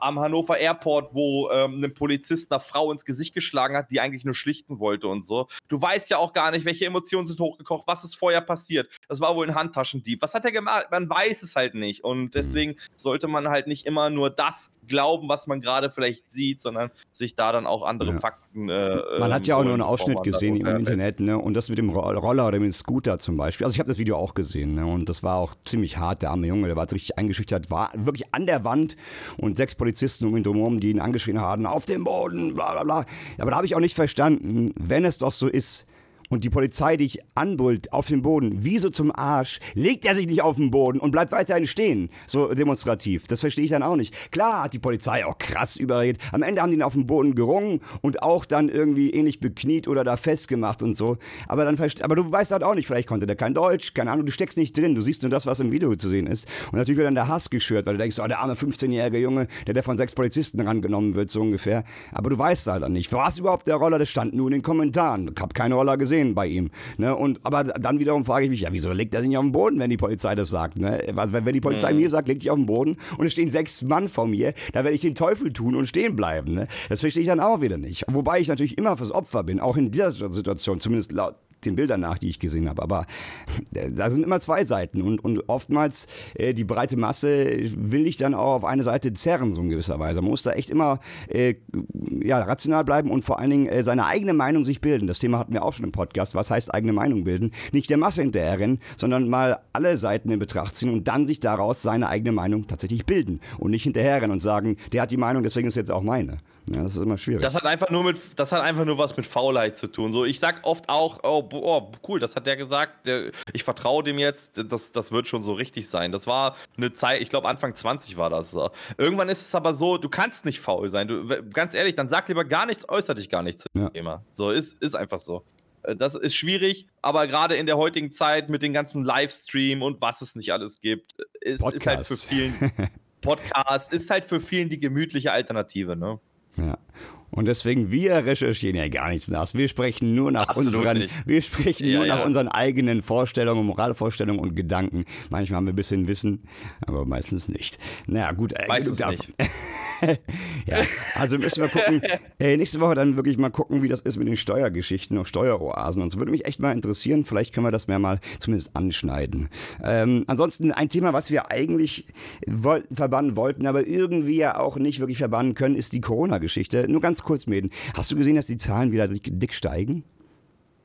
am Hannover Airport, wo ähm, ein Polizist einer Frau ins Gesicht geschlagen hat, die eigentlich nur schlichten wollte und so. Du weißt ja auch gar nicht, welche Emotionen sind hochgekocht, was ist vorher passiert. Das war wohl ein Handtaschendieb. Was hat er gemacht? Man weiß es halt nicht. Und mhm. deswegen sollte man halt nicht immer nur das glauben, was man gerade vielleicht sieht, sondern sich da dann auch andere ja. Fakten. Äh, man hat ja auch nur einen Ausschnitt gesehen im Internet, ne? Und das mit dem Roller oder mit dem Scooter zum Beispiel. Also ich habe das Video auch gesehen, ne? Und das war auch ziemlich hart, der arme Junge, der war richtig eingeschüchtert, war wirklich an der Wand und sechs Polizisten um ihn drumherum, die ihn angeschrien haben, auf den Boden, bla bla bla. Aber da habe ich auch nicht verstanden, wenn es doch so ist, und die Polizei dich anbullt auf den Boden, wie so zum Arsch, legt er sich nicht auf den Boden und bleibt weiterhin stehen, so demonstrativ. Das verstehe ich dann auch nicht. Klar hat die Polizei auch krass überredet. Am Ende haben die ihn auf den Boden gerungen und auch dann irgendwie ähnlich bekniet oder da festgemacht und so. Aber dann aber du weißt halt auch nicht, vielleicht konnte der kein Deutsch, keine Ahnung, du steckst nicht drin, du siehst nur das, was im Video zu sehen ist. Und natürlich wird dann der Hass geschürt, weil du denkst, oh, der arme 15-jährige Junge, der, der von sechs Polizisten rangenommen wird, so ungefähr. Aber du weißt halt dann nicht. War es überhaupt der Roller? Das stand nur in den Kommentaren. Ich habe keine Roller gesehen gesehen bei ihm. Ne? Und, aber dann wiederum frage ich mich, ja, wieso legt er sich nicht auf den Boden, wenn die Polizei das sagt? Ne? Was, wenn die Polizei mhm. mir sagt, leg dich auf den Boden und es stehen sechs Mann vor mir, dann werde ich den Teufel tun und stehen bleiben. Ne? Das verstehe ich dann auch wieder nicht. Wobei ich natürlich immer fürs Opfer bin, auch in dieser Situation, zumindest laut den Bildern nach, die ich gesehen habe. Aber äh, da sind immer zwei Seiten und, und oftmals äh, die breite Masse will ich dann auch auf eine Seite zerren, so in gewisser Weise. Man muss da echt immer äh, ja, rational bleiben und vor allen Dingen äh, seine eigene Meinung sich bilden. Das Thema hatten wir auch schon im Podcast. Was heißt eigene Meinung bilden? Nicht der Masse hinterherrennen, sondern mal alle Seiten in Betracht ziehen und dann sich daraus seine eigene Meinung tatsächlich bilden und nicht hinterherrennen und sagen, der hat die Meinung, deswegen ist jetzt auch meine. Ja, das ist immer schwierig. Das hat einfach nur mit, das hat einfach nur was mit Faulheit zu tun. So, ich sag oft auch, oh, oh cool, das hat der gesagt, der, ich vertraue dem jetzt, das, das wird schon so richtig sein. Das war eine Zeit, ich glaube Anfang 20 war das. Irgendwann ist es aber so, du kannst nicht faul sein. Du, ganz ehrlich, dann sag lieber gar nichts, äußer dich gar nichts zum ja. Thema. So, ist, ist einfach so. Äh, das ist schwierig, aber gerade in der heutigen Zeit mit den ganzen Livestream und was es nicht alles gibt, ist, ist halt für vielen [LAUGHS] Podcast, ist halt für vielen die gemütliche Alternative, ne? Ja. Und deswegen, wir recherchieren ja gar nichts nach. Wir sprechen nur nach unseren, wir sprechen ja, nur nach unseren eigenen Vorstellungen, Moralvorstellungen und Gedanken. Manchmal haben wir ein bisschen Wissen, aber meistens nicht. Naja, gut, äh, meistens nicht. [LAUGHS] [LAUGHS] ja, also müssen wir gucken. Äh, nächste Woche dann wirklich mal gucken, wie das ist mit den Steuergeschichten und Steueroasen. Und es würde mich echt mal interessieren. Vielleicht können wir das mehr mal zumindest anschneiden. Ähm, ansonsten ein Thema, was wir eigentlich wollten, verbannen wollten, aber irgendwie ja auch nicht wirklich verbannen können, ist die Corona-Geschichte. Nur ganz kurz, Mäden. Hast du gesehen, dass die Zahlen wieder dick steigen?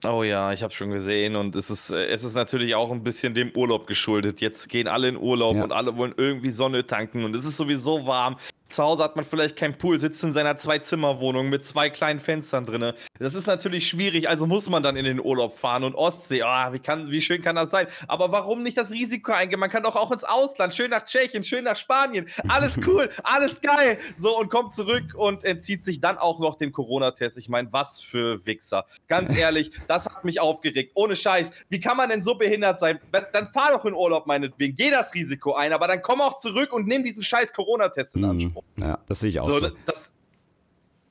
Oh ja, ich habe schon gesehen und es ist, es ist natürlich auch ein bisschen dem Urlaub geschuldet. Jetzt gehen alle in Urlaub ja. und alle wollen irgendwie Sonne tanken und es ist sowieso warm. Zu Hause hat man vielleicht keinen Pool, sitzt in seiner Zwei-Zimmer-Wohnung mit zwei kleinen Fenstern drin. Das ist natürlich schwierig, also muss man dann in den Urlaub fahren und Ostsee. Oh, wie, kann, wie schön kann das sein? Aber warum nicht das Risiko eingehen? Man kann doch auch ins Ausland, schön nach Tschechien, schön nach Spanien. Alles [LAUGHS] cool, alles geil. So, und kommt zurück und entzieht sich dann auch noch dem Corona-Test. Ich meine, was für Wichser. Ganz ehrlich, das hat mich aufgeregt. Ohne Scheiß. Wie kann man denn so behindert sein? Dann fahr doch in Urlaub meinetwegen. Geh das Risiko ein, aber dann komm auch zurück und nimm diesen scheiß Corona-Test in mhm. Anspruch. Ja, das sehe ich auch so. so. Das,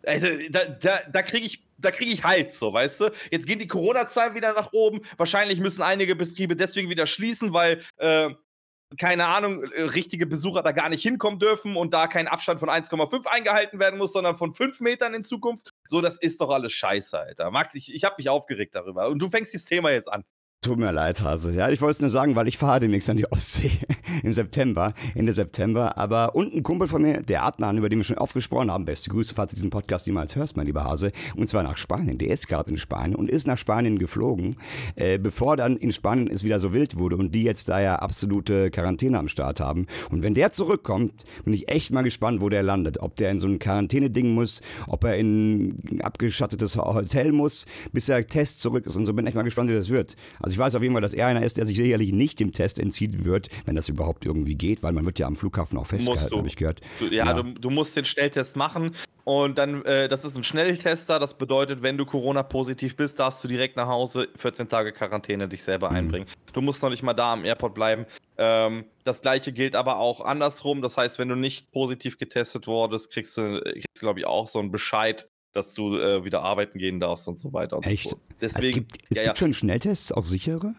also, da, da, da kriege ich, krieg ich Halt, so, weißt du? Jetzt gehen die Corona-Zahlen wieder nach oben. Wahrscheinlich müssen einige Betriebe deswegen wieder schließen, weil, äh, keine Ahnung, äh, richtige Besucher da gar nicht hinkommen dürfen und da kein Abstand von 1,5 eingehalten werden muss, sondern von 5 Metern in Zukunft. So, das ist doch alles scheiße, Alter. Max, ich, ich habe mich aufgeregt darüber. Und du fängst dieses Thema jetzt an. Tut mir leid, Hase. Ja, ich wollte es nur sagen, weil ich fahre demnächst an die Ostsee [LAUGHS] im September, Ende September. Aber und ein Kumpel von mir, der Adnan, über den wir schon oft gesprochen haben, beste Grüße, falls du diesen Podcast niemals hörst, mein lieber Hase, und zwar nach Spanien. Der ist gerade in Spanien und ist nach Spanien geflogen, äh, bevor dann in Spanien es wieder so wild wurde und die jetzt da ja absolute Quarantäne am Start haben. Und wenn der zurückkommt, bin ich echt mal gespannt, wo der landet. Ob der in so ein Quarantäne-Ding muss, ob er in ein abgeschattetes Hotel muss, bis der Test zurück ist und so bin ich mal gespannt, wie das wird. Also also ich weiß auf jeden Fall, dass er einer ist, der sich sicherlich nicht dem Test entziehen wird, wenn das überhaupt irgendwie geht, weil man wird ja am Flughafen auch festgehalten, habe ich gehört. Du, ja, ja. Du, du, musst den Schnelltest machen und dann, äh, das ist ein Schnelltester, das bedeutet, wenn du Corona-positiv bist, darfst du direkt nach Hause 14 Tage Quarantäne dich selber mhm. einbringen. Du musst noch nicht mal da am Airport bleiben. Ähm, das gleiche gilt aber auch andersrum. Das heißt, wenn du nicht positiv getestet wurdest, kriegst du, kriegst du glaube ich, auch so einen Bescheid, dass du äh, wieder arbeiten gehen darfst und so weiter. Und Echt? So Deswegen, es gibt, es ja, gibt ja. schon Schnelltests, auch sichere?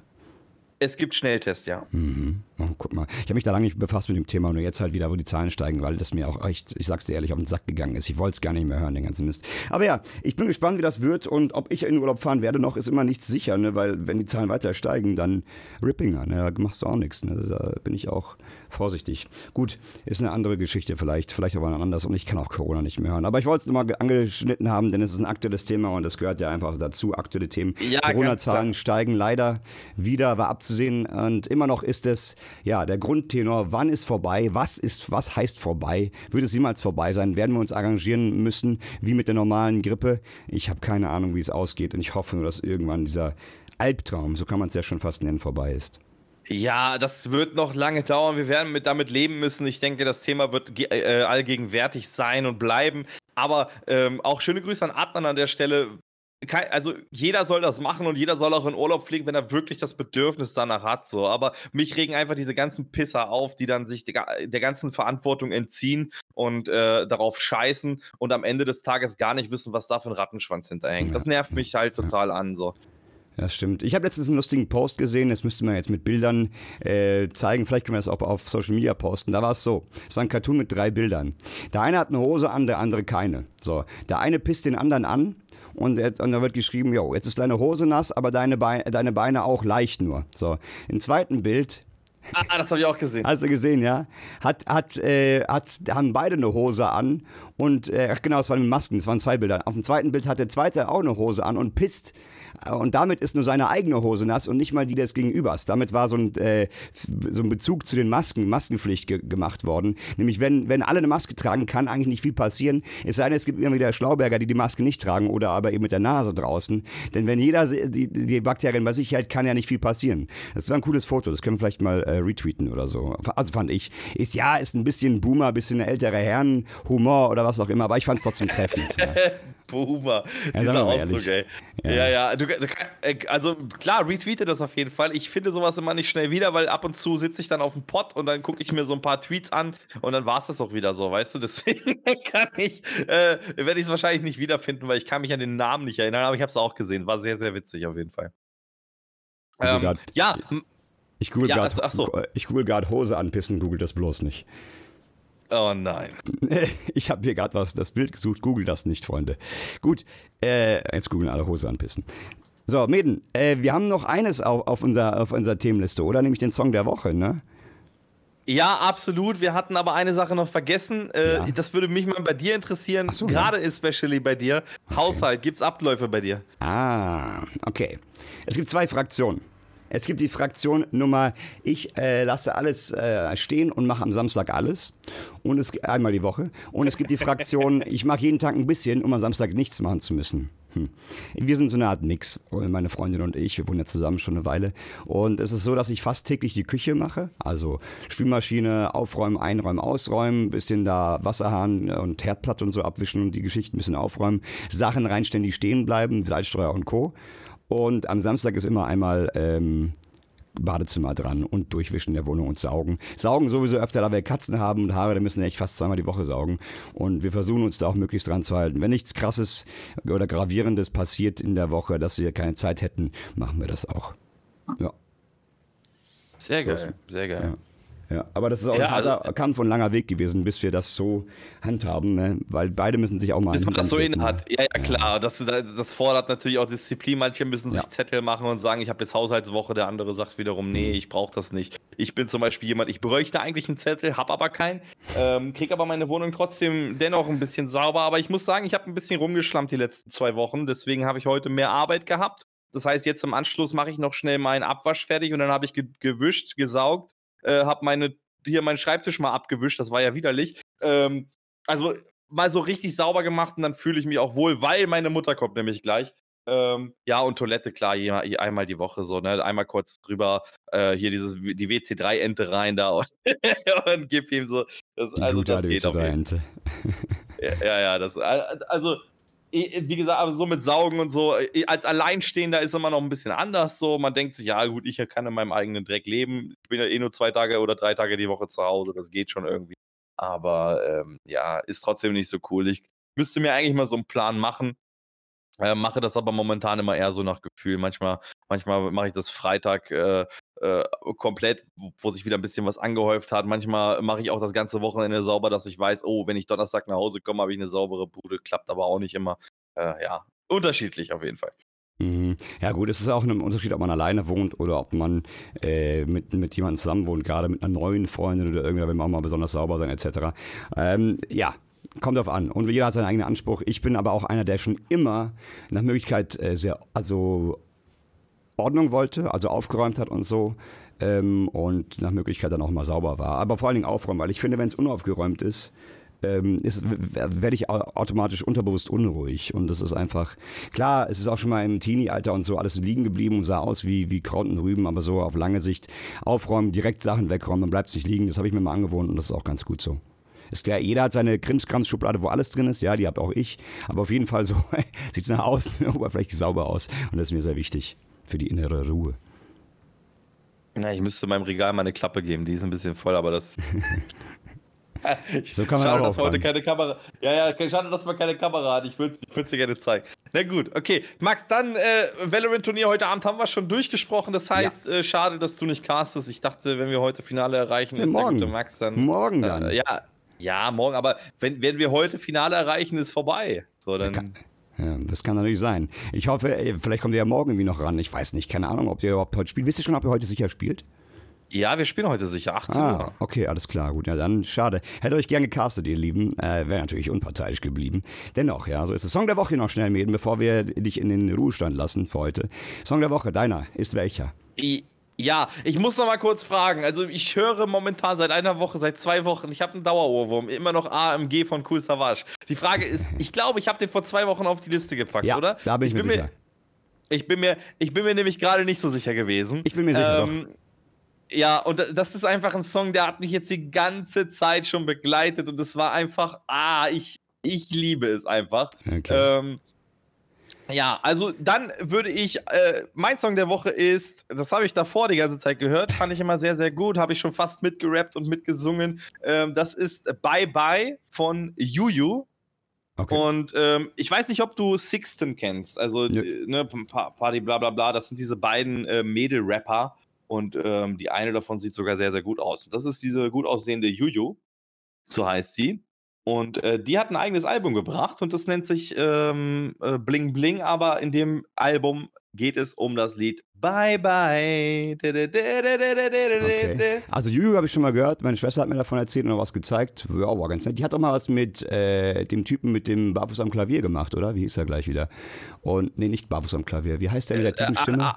Es gibt Schnelltests, ja. Mhm. Oh, guck mal, ich habe mich da lange nicht befasst mit dem Thema, nur jetzt halt wieder, wo die Zahlen steigen, weil das mir auch echt, ich sag's dir ehrlich, auf den Sack gegangen ist. Ich wollte es gar nicht mehr hören, den ganzen Mist. Aber ja, ich bin gespannt, wie das wird und ob ich in den Urlaub fahren werde noch, ist immer nichts sicher, ne? weil wenn die Zahlen weiter steigen, dann Rippinger, ne? da machst du auch nichts. Ne? Da bin ich auch vorsichtig. Gut, ist eine andere Geschichte vielleicht, vielleicht aber anders und ich kann auch Corona nicht mehr hören. Aber ich wollte es mal angeschnitten haben, denn es ist ein aktuelles Thema und das gehört ja einfach dazu, aktuelle Themen. Ja, Corona-Zahlen steigen leider wieder, war abzusehen und immer noch ist es, ja, der Grundtenor, wann ist vorbei, was ist, was heißt vorbei, wird es niemals vorbei sein, werden wir uns arrangieren müssen, wie mit der normalen Grippe. Ich habe keine Ahnung, wie es ausgeht und ich hoffe nur, dass irgendwann dieser Albtraum, so kann man es ja schon fast nennen, vorbei ist. Ja, das wird noch lange dauern. Wir werden mit, damit leben müssen. Ich denke, das Thema wird äh, allgegenwärtig sein und bleiben. Aber ähm, auch schöne Grüße an Adnan an der Stelle. Also jeder soll das machen und jeder soll auch in Urlaub fliegen, wenn er wirklich das Bedürfnis danach hat. So. Aber mich regen einfach diese ganzen Pisser auf, die dann sich der, der ganzen Verantwortung entziehen und äh, darauf scheißen und am Ende des Tages gar nicht wissen, was da für ein Rattenschwanz hinterhängt. Das nervt mich halt total an. So. Das stimmt. Ich habe letztens einen lustigen Post gesehen, das müsste man jetzt mit Bildern äh, zeigen. Vielleicht können wir das auch auf Social Media posten. Da war es so: Es war ein Cartoon mit drei Bildern. Der eine hat eine Hose an, der andere keine. So, der eine pisst den anderen an und, und da wird geschrieben: Jo, jetzt ist deine Hose nass, aber deine, Beine, deine Beine auch leicht nur. So, im zweiten Bild Ah, das habe ich auch gesehen. Hast du gesehen, ja? Hat, hat, äh, hat, haben beide eine Hose an und, äh, genau, es waren Masken, es waren zwei Bilder. Auf dem zweiten Bild hat der zweite auch eine Hose an und pisst und damit ist nur seine eigene Hose nass und nicht mal die des Gegenübers. Damit war so ein, äh, so ein Bezug zu den Masken, Maskenpflicht ge gemacht worden. Nämlich, wenn, wenn alle eine Maske tragen, kann eigentlich nicht viel passieren. Es sei denn, es gibt immer wieder Schlauberger, die die Maske nicht tragen oder aber eben mit der Nase draußen. Denn wenn jeder die, die Bakterien bei sich hält, kann ja nicht viel passieren. Das war ein cooles Foto, das können wir vielleicht mal äh, retweeten oder so. Also fand ich. Ist ja, ist ein bisschen Boomer, bisschen ältere Herren, Humor oder was auch immer, aber ich fand es trotzdem treffend. Ja. [LAUGHS] Boomer. Ja, Dieser Ausdruck, ey. Ja, ja. ja. Du, du, äh, also klar, retweete das auf jeden Fall. Ich finde sowas immer nicht schnell wieder, weil ab und zu sitze ich dann auf dem Pod und dann gucke ich mir so ein paar Tweets an und dann war es das auch wieder so, weißt du? [LAUGHS] Deswegen kann ich, äh, werde ich es wahrscheinlich nicht wiederfinden, weil ich kann mich an den Namen nicht erinnern, aber ich habe es auch gesehen. War sehr, sehr witzig auf jeden Fall. Ähm, ja. Ich google ja, gerade so. google Hose anpissen, google das bloß nicht. Oh nein. [LAUGHS] Ich habe hier gerade was, das Bild gesucht. Google das nicht, Freunde. Gut, äh, jetzt googeln alle Hose anpissen. So, Meden, äh, wir haben noch eines auf, auf, unser, auf unserer Themenliste, oder? Nämlich den Song der Woche, ne? Ja, absolut. Wir hatten aber eine Sache noch vergessen. Äh, ja. Das würde mich mal bei dir interessieren. So, Gerade ja. especially bei dir. Okay. Haushalt, gibt es Abläufe bei dir? Ah, okay. Es gibt zwei Fraktionen. Es gibt die Fraktion Nummer, ich äh, lasse alles äh, stehen und mache am Samstag alles. Und es einmal die Woche. Und es gibt die Fraktion, [LAUGHS] ich mache jeden Tag ein bisschen, um am Samstag nichts machen zu müssen. Hm. Wir sind so eine Art Mix, meine Freundin und ich. Wir wohnen ja zusammen schon eine Weile. Und es ist so, dass ich fast täglich die Küche mache. Also Spülmaschine, aufräumen, einräumen, ausräumen, bisschen da Wasserhahn und Herdplatte und so abwischen und die Geschichten ein bisschen aufräumen. Sachen reinstellen, die stehen bleiben, Salzstreuer und Co. Und am Samstag ist immer einmal ähm, Badezimmer dran und durchwischen der Wohnung und saugen. Saugen sowieso öfter, da wir Katzen haben und Haare, da müssen wir echt fast zweimal die Woche saugen. Und wir versuchen uns da auch möglichst dran zu halten. Wenn nichts krasses oder gravierendes passiert in der Woche, dass wir keine Zeit hätten, machen wir das auch. Ja. Sehr geil, sehr geil. Ja. Ja, aber das ist auch ja, ein harter also, Kampf und langer Weg gewesen, bis wir das so handhaben, ne? weil beide müssen sich auch mal. Bis man das so in hat. Ja, ja, klar. Das, das fordert natürlich auch Disziplin. Manche müssen sich. Zettel machen und sagen, ich habe jetzt Haushaltswoche. Der andere sagt wiederum, nee, mhm. ich brauche das nicht. Ich bin zum Beispiel jemand, ich bräuchte eigentlich einen Zettel, habe aber keinen. Ähm, kriege aber meine Wohnung trotzdem dennoch ein bisschen sauber. Aber ich muss sagen, ich habe ein bisschen rumgeschlammt die letzten zwei Wochen. Deswegen habe ich heute mehr Arbeit gehabt. Das heißt, jetzt im Anschluss mache ich noch schnell meinen Abwasch fertig und dann habe ich ge gewischt, gesaugt äh, habe meine hier meinen Schreibtisch mal abgewischt, das war ja widerlich. Ähm, also mal so richtig sauber gemacht und dann fühle ich mich auch wohl, weil meine Mutter kommt nämlich gleich. Ähm, ja, und Toilette, klar, je, je, einmal die Woche so, ne? Einmal kurz drüber, äh, hier dieses, die WC3-Ente rein da [LAUGHS] und, und gib ihm so. Das, die also, das geht WC3-Ente. ja, ja, ja, das, also wie gesagt, aber so mit Saugen und so, als Alleinstehender ist immer noch ein bisschen anders so. Man denkt sich, ja gut, ich kann in meinem eigenen Dreck leben. Ich bin ja eh nur zwei Tage oder drei Tage die Woche zu Hause, das geht schon irgendwie. Aber ähm, ja, ist trotzdem nicht so cool. Ich müsste mir eigentlich mal so einen Plan machen. Äh, mache das aber momentan immer eher so nach Gefühl. Manchmal, manchmal mache ich das Freitag äh, äh, komplett, wo sich wieder ein bisschen was angehäuft hat. Manchmal mache ich auch das ganze Wochenende sauber, dass ich weiß, oh, wenn ich Donnerstag nach Hause komme, habe ich eine saubere Bude. Klappt aber auch nicht immer. Äh, ja, unterschiedlich auf jeden Fall. Mhm. Ja gut, es ist auch ein Unterschied, ob man alleine wohnt oder ob man äh, mit, mit jemandem zusammen wohnt, gerade mit einer neuen Freundin oder irgendwer will man auch mal besonders sauber sein etc. Ähm, ja, kommt drauf an. Und jeder hat seinen eigenen Anspruch. Ich bin aber auch einer, der schon immer nach Möglichkeit äh, sehr, also Ordnung wollte, also aufgeräumt hat und so. Ähm, und nach Möglichkeit dann auch mal sauber war. Aber vor allen Dingen aufräumen, weil ich finde, wenn es unaufgeräumt ist, ähm, werde ich automatisch unterbewusst unruhig. Und das ist einfach, klar, es ist auch schon mal im Teenie-Alter und so alles liegen geblieben und sah aus wie, wie Kraut und Rüben, aber so auf lange Sicht aufräumen, direkt Sachen wegräumen, dann bleibt es nicht liegen. Das habe ich mir mal angewohnt und das ist auch ganz gut so. Ist klar, jeder hat seine Krimskrams-Schublade, wo alles drin ist. Ja, die habe auch ich. Aber auf jeden Fall so [LAUGHS] sieht es nach außen [LAUGHS] oberflächlich sauber aus. Und das ist mir sehr wichtig für die innere Ruhe. Na, ich müsste meinem Regal mal eine Klappe geben, die ist ein bisschen voll, aber das. [LAUGHS] so kann man schade, auch dass wir heute keine Kamera. Ja, ja, schade, dass man keine Kamera hat. Ich würde es dir gerne zeigen. Na gut, okay. Max, dann äh, Valorant-Turnier heute Abend haben wir schon durchgesprochen. Das heißt, ja. äh, schade, dass du nicht castest. Ich dachte, wenn wir heute Finale erreichen, ja, ist morgen. der gute Max dann. Morgen dann. Äh, ja, ja, morgen, aber wenn, wenn wir heute Finale erreichen, ist vorbei. So, dann. Ja, das kann natürlich sein. Ich hoffe, vielleicht kommt ihr ja morgen irgendwie noch ran. Ich weiß nicht, keine Ahnung, ob ihr überhaupt heute spielt. Wisst ihr schon, ob ihr heute sicher spielt? Ja, wir spielen heute sicher 18 ah, Uhr. Okay, alles klar, gut. Ja, dann schade. Hätte euch gern gecastet, ihr Lieben. Äh, Wäre natürlich unparteiisch geblieben. Dennoch, ja, so ist es. Song der Woche noch schnell, Mäden, bevor wir dich in den Ruhestand lassen für heute. Song der Woche, deiner, ist welcher? I ja, ich muss noch mal kurz fragen. Also ich höre momentan seit einer Woche, seit zwei Wochen, ich habe einen Dauerohrwurm, immer noch AMG von Cool Savage. Die Frage ist, ich glaube, ich habe den vor zwei Wochen auf die Liste gepackt, ja, oder? Da bin ich, ich mir sicher. Mir, ich bin mir, ich bin mir nämlich gerade nicht so sicher gewesen. Ich bin mir sicher. Ähm, ja, und das ist einfach ein Song, der hat mich jetzt die ganze Zeit schon begleitet und es war einfach, ah, ich, ich liebe es einfach. Okay. Ähm, ja, also dann würde ich, äh, mein Song der Woche ist, das habe ich davor die ganze Zeit gehört, fand ich immer sehr, sehr gut, habe ich schon fast mitgerappt und mitgesungen. Ähm, das ist Bye Bye von Juju. Okay. Und ähm, ich weiß nicht, ob du Sixten kennst, also ja. Äh, ne, Party bla bla bla, das sind diese beiden äh, Mädel-Rapper und ähm, die eine davon sieht sogar sehr, sehr gut aus. Und das ist diese gut aussehende Juju, so heißt sie. Und äh, die hat ein eigenes Album gebracht und das nennt sich ähm, äh, Bling Bling, aber in dem Album geht es um das Lied Bye Bye. Okay. Also Juju habe ich schon mal gehört, meine Schwester hat mir davon erzählt und noch was gezeigt. Ja, war ganz nett. Die hat auch mal was mit äh, dem Typen mit dem Barfuß am Klavier gemacht, oder? Wie hieß er gleich wieder? Und nee, nicht Barfuß am Klavier. Wie heißt der mit der tiefen Stimme?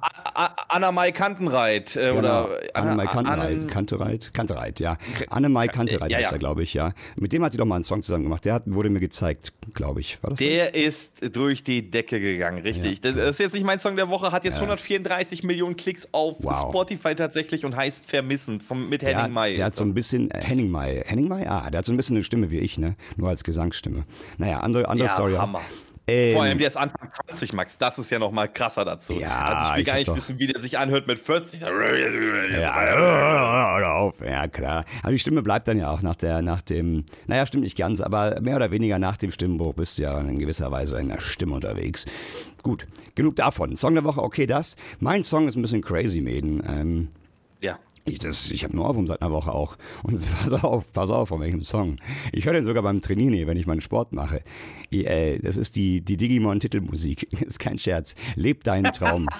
Anna-Mai Kantenreit. Äh, genau. Anna-Mai Kantenreit. Kantereit? Kantereit, ja. Anna-Mai Kantereit ja, ja. heißt er, glaube ich, ja. Mit dem hat sie doch mal einen Song zusammen gemacht. Der hat, wurde mir gezeigt, glaube ich. War das der das? ist durch die Decke gegangen, richtig. Ja. Das ist jetzt nicht mein Song der Woche, hat jetzt 134 Millionen Klicks auf wow. Spotify tatsächlich und heißt Vermissen vom, mit Henning May. Der hat so ein bisschen, äh, Henning May, Henning May? Ah, der hat so ein bisschen eine Stimme wie ich, ne? Nur als Gesangsstimme. Naja, andere, andere ja, Story. Hammer. Ähm, Vor allem der ist Anfang 20, Max. Das ist ja noch mal krasser dazu. Ja, also ich will ich gar nicht wissen, wie der sich anhört mit 40. Ja, hör auf. ja klar. Aber die Stimme bleibt dann ja auch nach, der, nach dem, naja, stimmt nicht ganz, aber mehr oder weniger nach dem Stimmbruch bist du ja in gewisser Weise in der Stimme unterwegs. Gut, genug davon. Song der Woche, okay, das. Mein Song ist ein bisschen crazy, Mäden. Ähm, Ich, ich habe einen Ohrwurm seit einer Woche auch. Und [LAUGHS] pass auf, pass auf, von welchem Song. Ich höre den sogar beim Trainieren, wenn ich meinen Sport mache. Ich, äh, das ist die, die Digimon-Titelmusik. [LAUGHS] ist kein Scherz. Leb deinen Traum. [LAUGHS]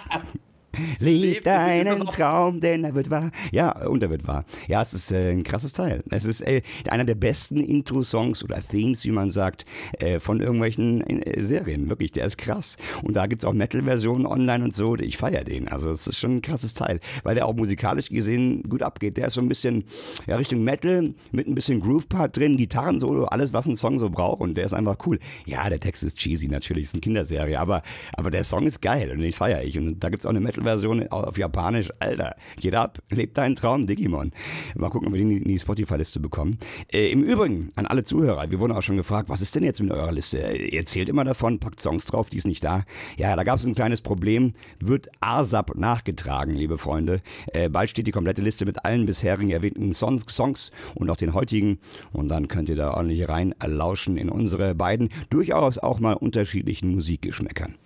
Leb deinen Traum, denn er wird wahr. Ja, und er wird wahr. Ja, es ist äh, ein krasses Teil. Es ist äh, einer der besten Intro-Songs oder Themes, wie man sagt, äh, von irgendwelchen äh, Serien. Wirklich, der ist krass. Und da gibt es auch Metal-Versionen online und so. Ich feiere den. Also es ist schon ein krasses Teil, weil der auch musikalisch gesehen gut abgeht. Der ist so ein bisschen ja, Richtung Metal mit ein bisschen Groove-Part drin, Gitarren-Solo, alles, was ein Song so braucht. Und der ist einfach cool. Ja, der Text ist cheesy natürlich, ist eine Kinderserie, aber, aber der Song ist geil und den feiere ich. Und da gibt es auch eine Metal- Version auf Japanisch. Alter, geht ab, lebt deinen Traum, Digimon. Mal gucken, ob wir den in die Spotify-Liste bekommen. Äh, Im Übrigen, an alle Zuhörer, wir wurden auch schon gefragt, was ist denn jetzt mit eurer Liste? Ihr erzählt immer davon, packt Songs drauf, die ist nicht da. Ja, da gab es ein kleines Problem. Wird ASAP nachgetragen, liebe Freunde. Äh, bald steht die komplette Liste mit allen bisherigen erwähnten Songs, Songs und auch den heutigen. Und dann könnt ihr da ordentlich rein lauschen in unsere beiden durchaus auch mal unterschiedlichen Musikgeschmäckern.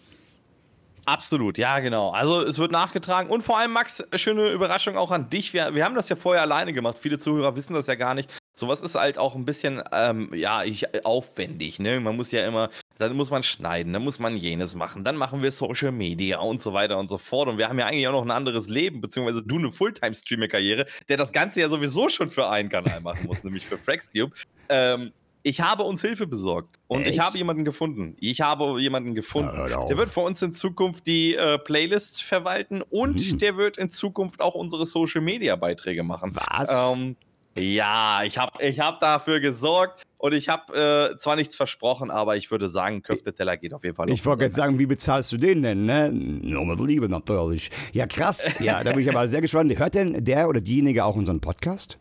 Absolut, ja, genau. Also es wird nachgetragen und vor allem, Max, schöne Überraschung auch an dich. Wir, wir haben das ja vorher alleine gemacht. Viele Zuhörer wissen das ja gar nicht. Sowas ist halt auch ein bisschen, ähm, ja, ich, aufwendig. Ne? Man muss ja immer, dann muss man schneiden, dann muss man jenes machen, dann machen wir Social Media und so weiter und so fort. Und wir haben ja eigentlich auch noch ein anderes Leben, beziehungsweise du eine Fulltime-Streamer-Karriere, der das Ganze ja sowieso schon für einen Kanal machen muss, [LAUGHS] nämlich für Fraxtube. Ähm, ich habe uns Hilfe besorgt und Echt? ich habe jemanden gefunden. Ich habe jemanden gefunden. Ja, der wird für uns in Zukunft die äh, Playlist verwalten und hm. der wird in Zukunft auch unsere Social Media Beiträge machen. Was? Ähm, ja, ich habe ich hab dafür gesorgt und ich habe äh, zwar nichts versprochen, aber ich würde sagen, Köfteteller geht auf jeden Fall. Ich wollte jetzt sagen, wie bezahlst du den denn? Ne? Nur mit Liebe natürlich. Ja, krass. Ja, da bin ich aber [LAUGHS] sehr gespannt. Hört denn der oder diejenige auch unseren Podcast?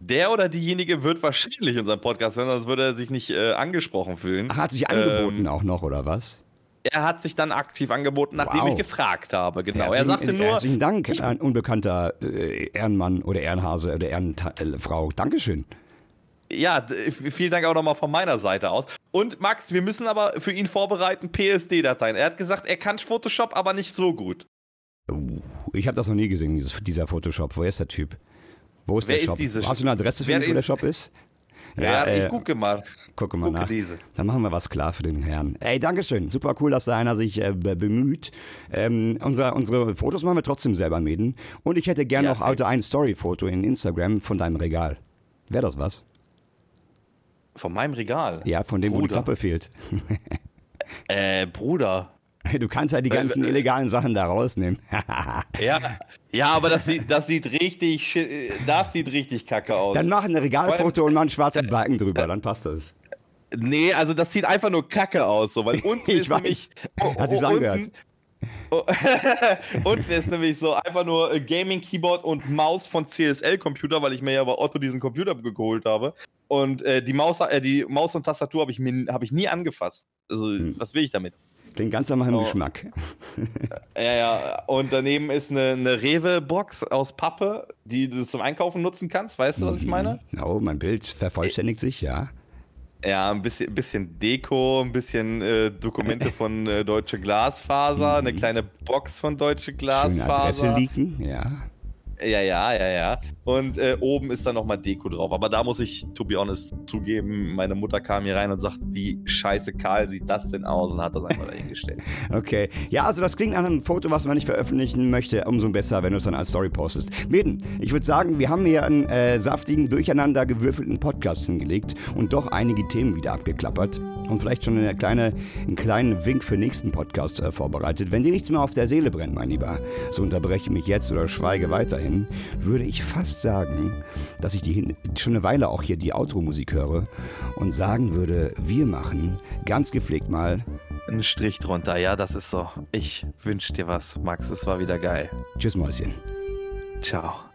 Der oder diejenige wird wahrscheinlich unseren Podcast hören, sonst würde er sich nicht äh, angesprochen fühlen. Ach, hat sich angeboten ähm, auch noch, oder was? Er hat sich dann aktiv angeboten, nachdem wow. ich gefragt habe. Genau. Herzlichen, er sagte nur. Herzlichen Dank, ein unbekannter äh, Ehrenmann oder Ehrenhase oder Ehrenfrau. Dankeschön. Ja, vielen Dank auch nochmal von meiner Seite aus. Und Max, wir müssen aber für ihn vorbereiten PSD-Dateien. Er hat gesagt, er kann Photoshop, aber nicht so gut. Uh, ich habe das noch nie gesehen, dieses, dieser Photoshop. Woher ist der Typ? Wo ist Wer der Shop? Ist Hast du eine Adresse für ihn, wo der Shop ist? Ja, ja äh, ich gucke mal. Gucke mal gucke nach. Diese. Dann machen wir was klar für den Herrn. Ey, Dankeschön. Super cool, dass da einer sich äh, bemüht. Ähm, unser, unsere Fotos machen wir trotzdem selber, Mäden. Und ich hätte gerne ja, noch heute ein Story-Foto in Instagram von deinem Regal. Wäre das was? Von meinem Regal? Ja, von dem, Bruder. wo die Klappe fehlt. [LAUGHS] äh, Bruder. Du kannst ja die ganzen illegalen Sachen da rausnehmen. [LAUGHS] ja, ja, aber das sieht, das sieht richtig, das sieht richtig kacke aus. Dann mach ein Regalfoto und mach einen schwarzen Balken drüber, dann passt das. Nee, also das sieht einfach nur kacke aus, so, weil [LAUGHS] unten ich ist weiß, nämlich, oh, hat sich's oh, angehört. Oh, [LAUGHS] unten ist nämlich so einfach nur Gaming Keyboard und Maus von CSL Computer, weil ich mir ja bei Otto diesen Computer geholt habe. Und äh, die Maus, äh, die Maus und Tastatur habe ich mir, habe ich nie angefasst. Also hm. was will ich damit? Klingt ganz nach meinem oh. Geschmack. Ja, ja. Und daneben ist eine, eine Rewe-Box aus Pappe, die du zum Einkaufen nutzen kannst. Weißt du, was ich mhm. meine? Oh, mein Bild vervollständigt sich, ja. Ja, ein bisschen, bisschen Deko, ein bisschen äh, Dokumente [LAUGHS] von äh, Deutsche Glasfaser, eine mhm. kleine Box von Deutsche Glasfaser. Schöne Adresse leaken, ja. Ja, ja, ja, ja. Und äh, oben ist dann nochmal Deko drauf. Aber da muss ich, to be honest, zugeben, meine Mutter kam hier rein und sagt, wie scheiße kahl sieht das denn aus und hat das einfach dahingestellt. [LAUGHS] okay. Ja, also das klingt nach einem Foto, was man nicht veröffentlichen möchte. Umso besser, wenn du es dann als Story postest. Meden, ich würde sagen, wir haben hier einen äh, saftigen, durcheinander gewürfelten Podcast hingelegt und doch einige Themen wieder abgeklappert und vielleicht schon eine kleine, einen kleinen Wink für den nächsten Podcast äh, vorbereitet. Wenn dir nichts mehr auf der Seele brennt, mein Lieber, so unterbreche mich jetzt oder schweige weiterhin, würde ich fast sagen, dass ich die, schon eine Weile auch hier die Outro-Musik höre und sagen würde, wir machen ganz gepflegt mal einen Strich drunter. Ja, das ist so. Ich wünsche dir was, Max. Es war wieder geil. Tschüss, Mäuschen. Ciao.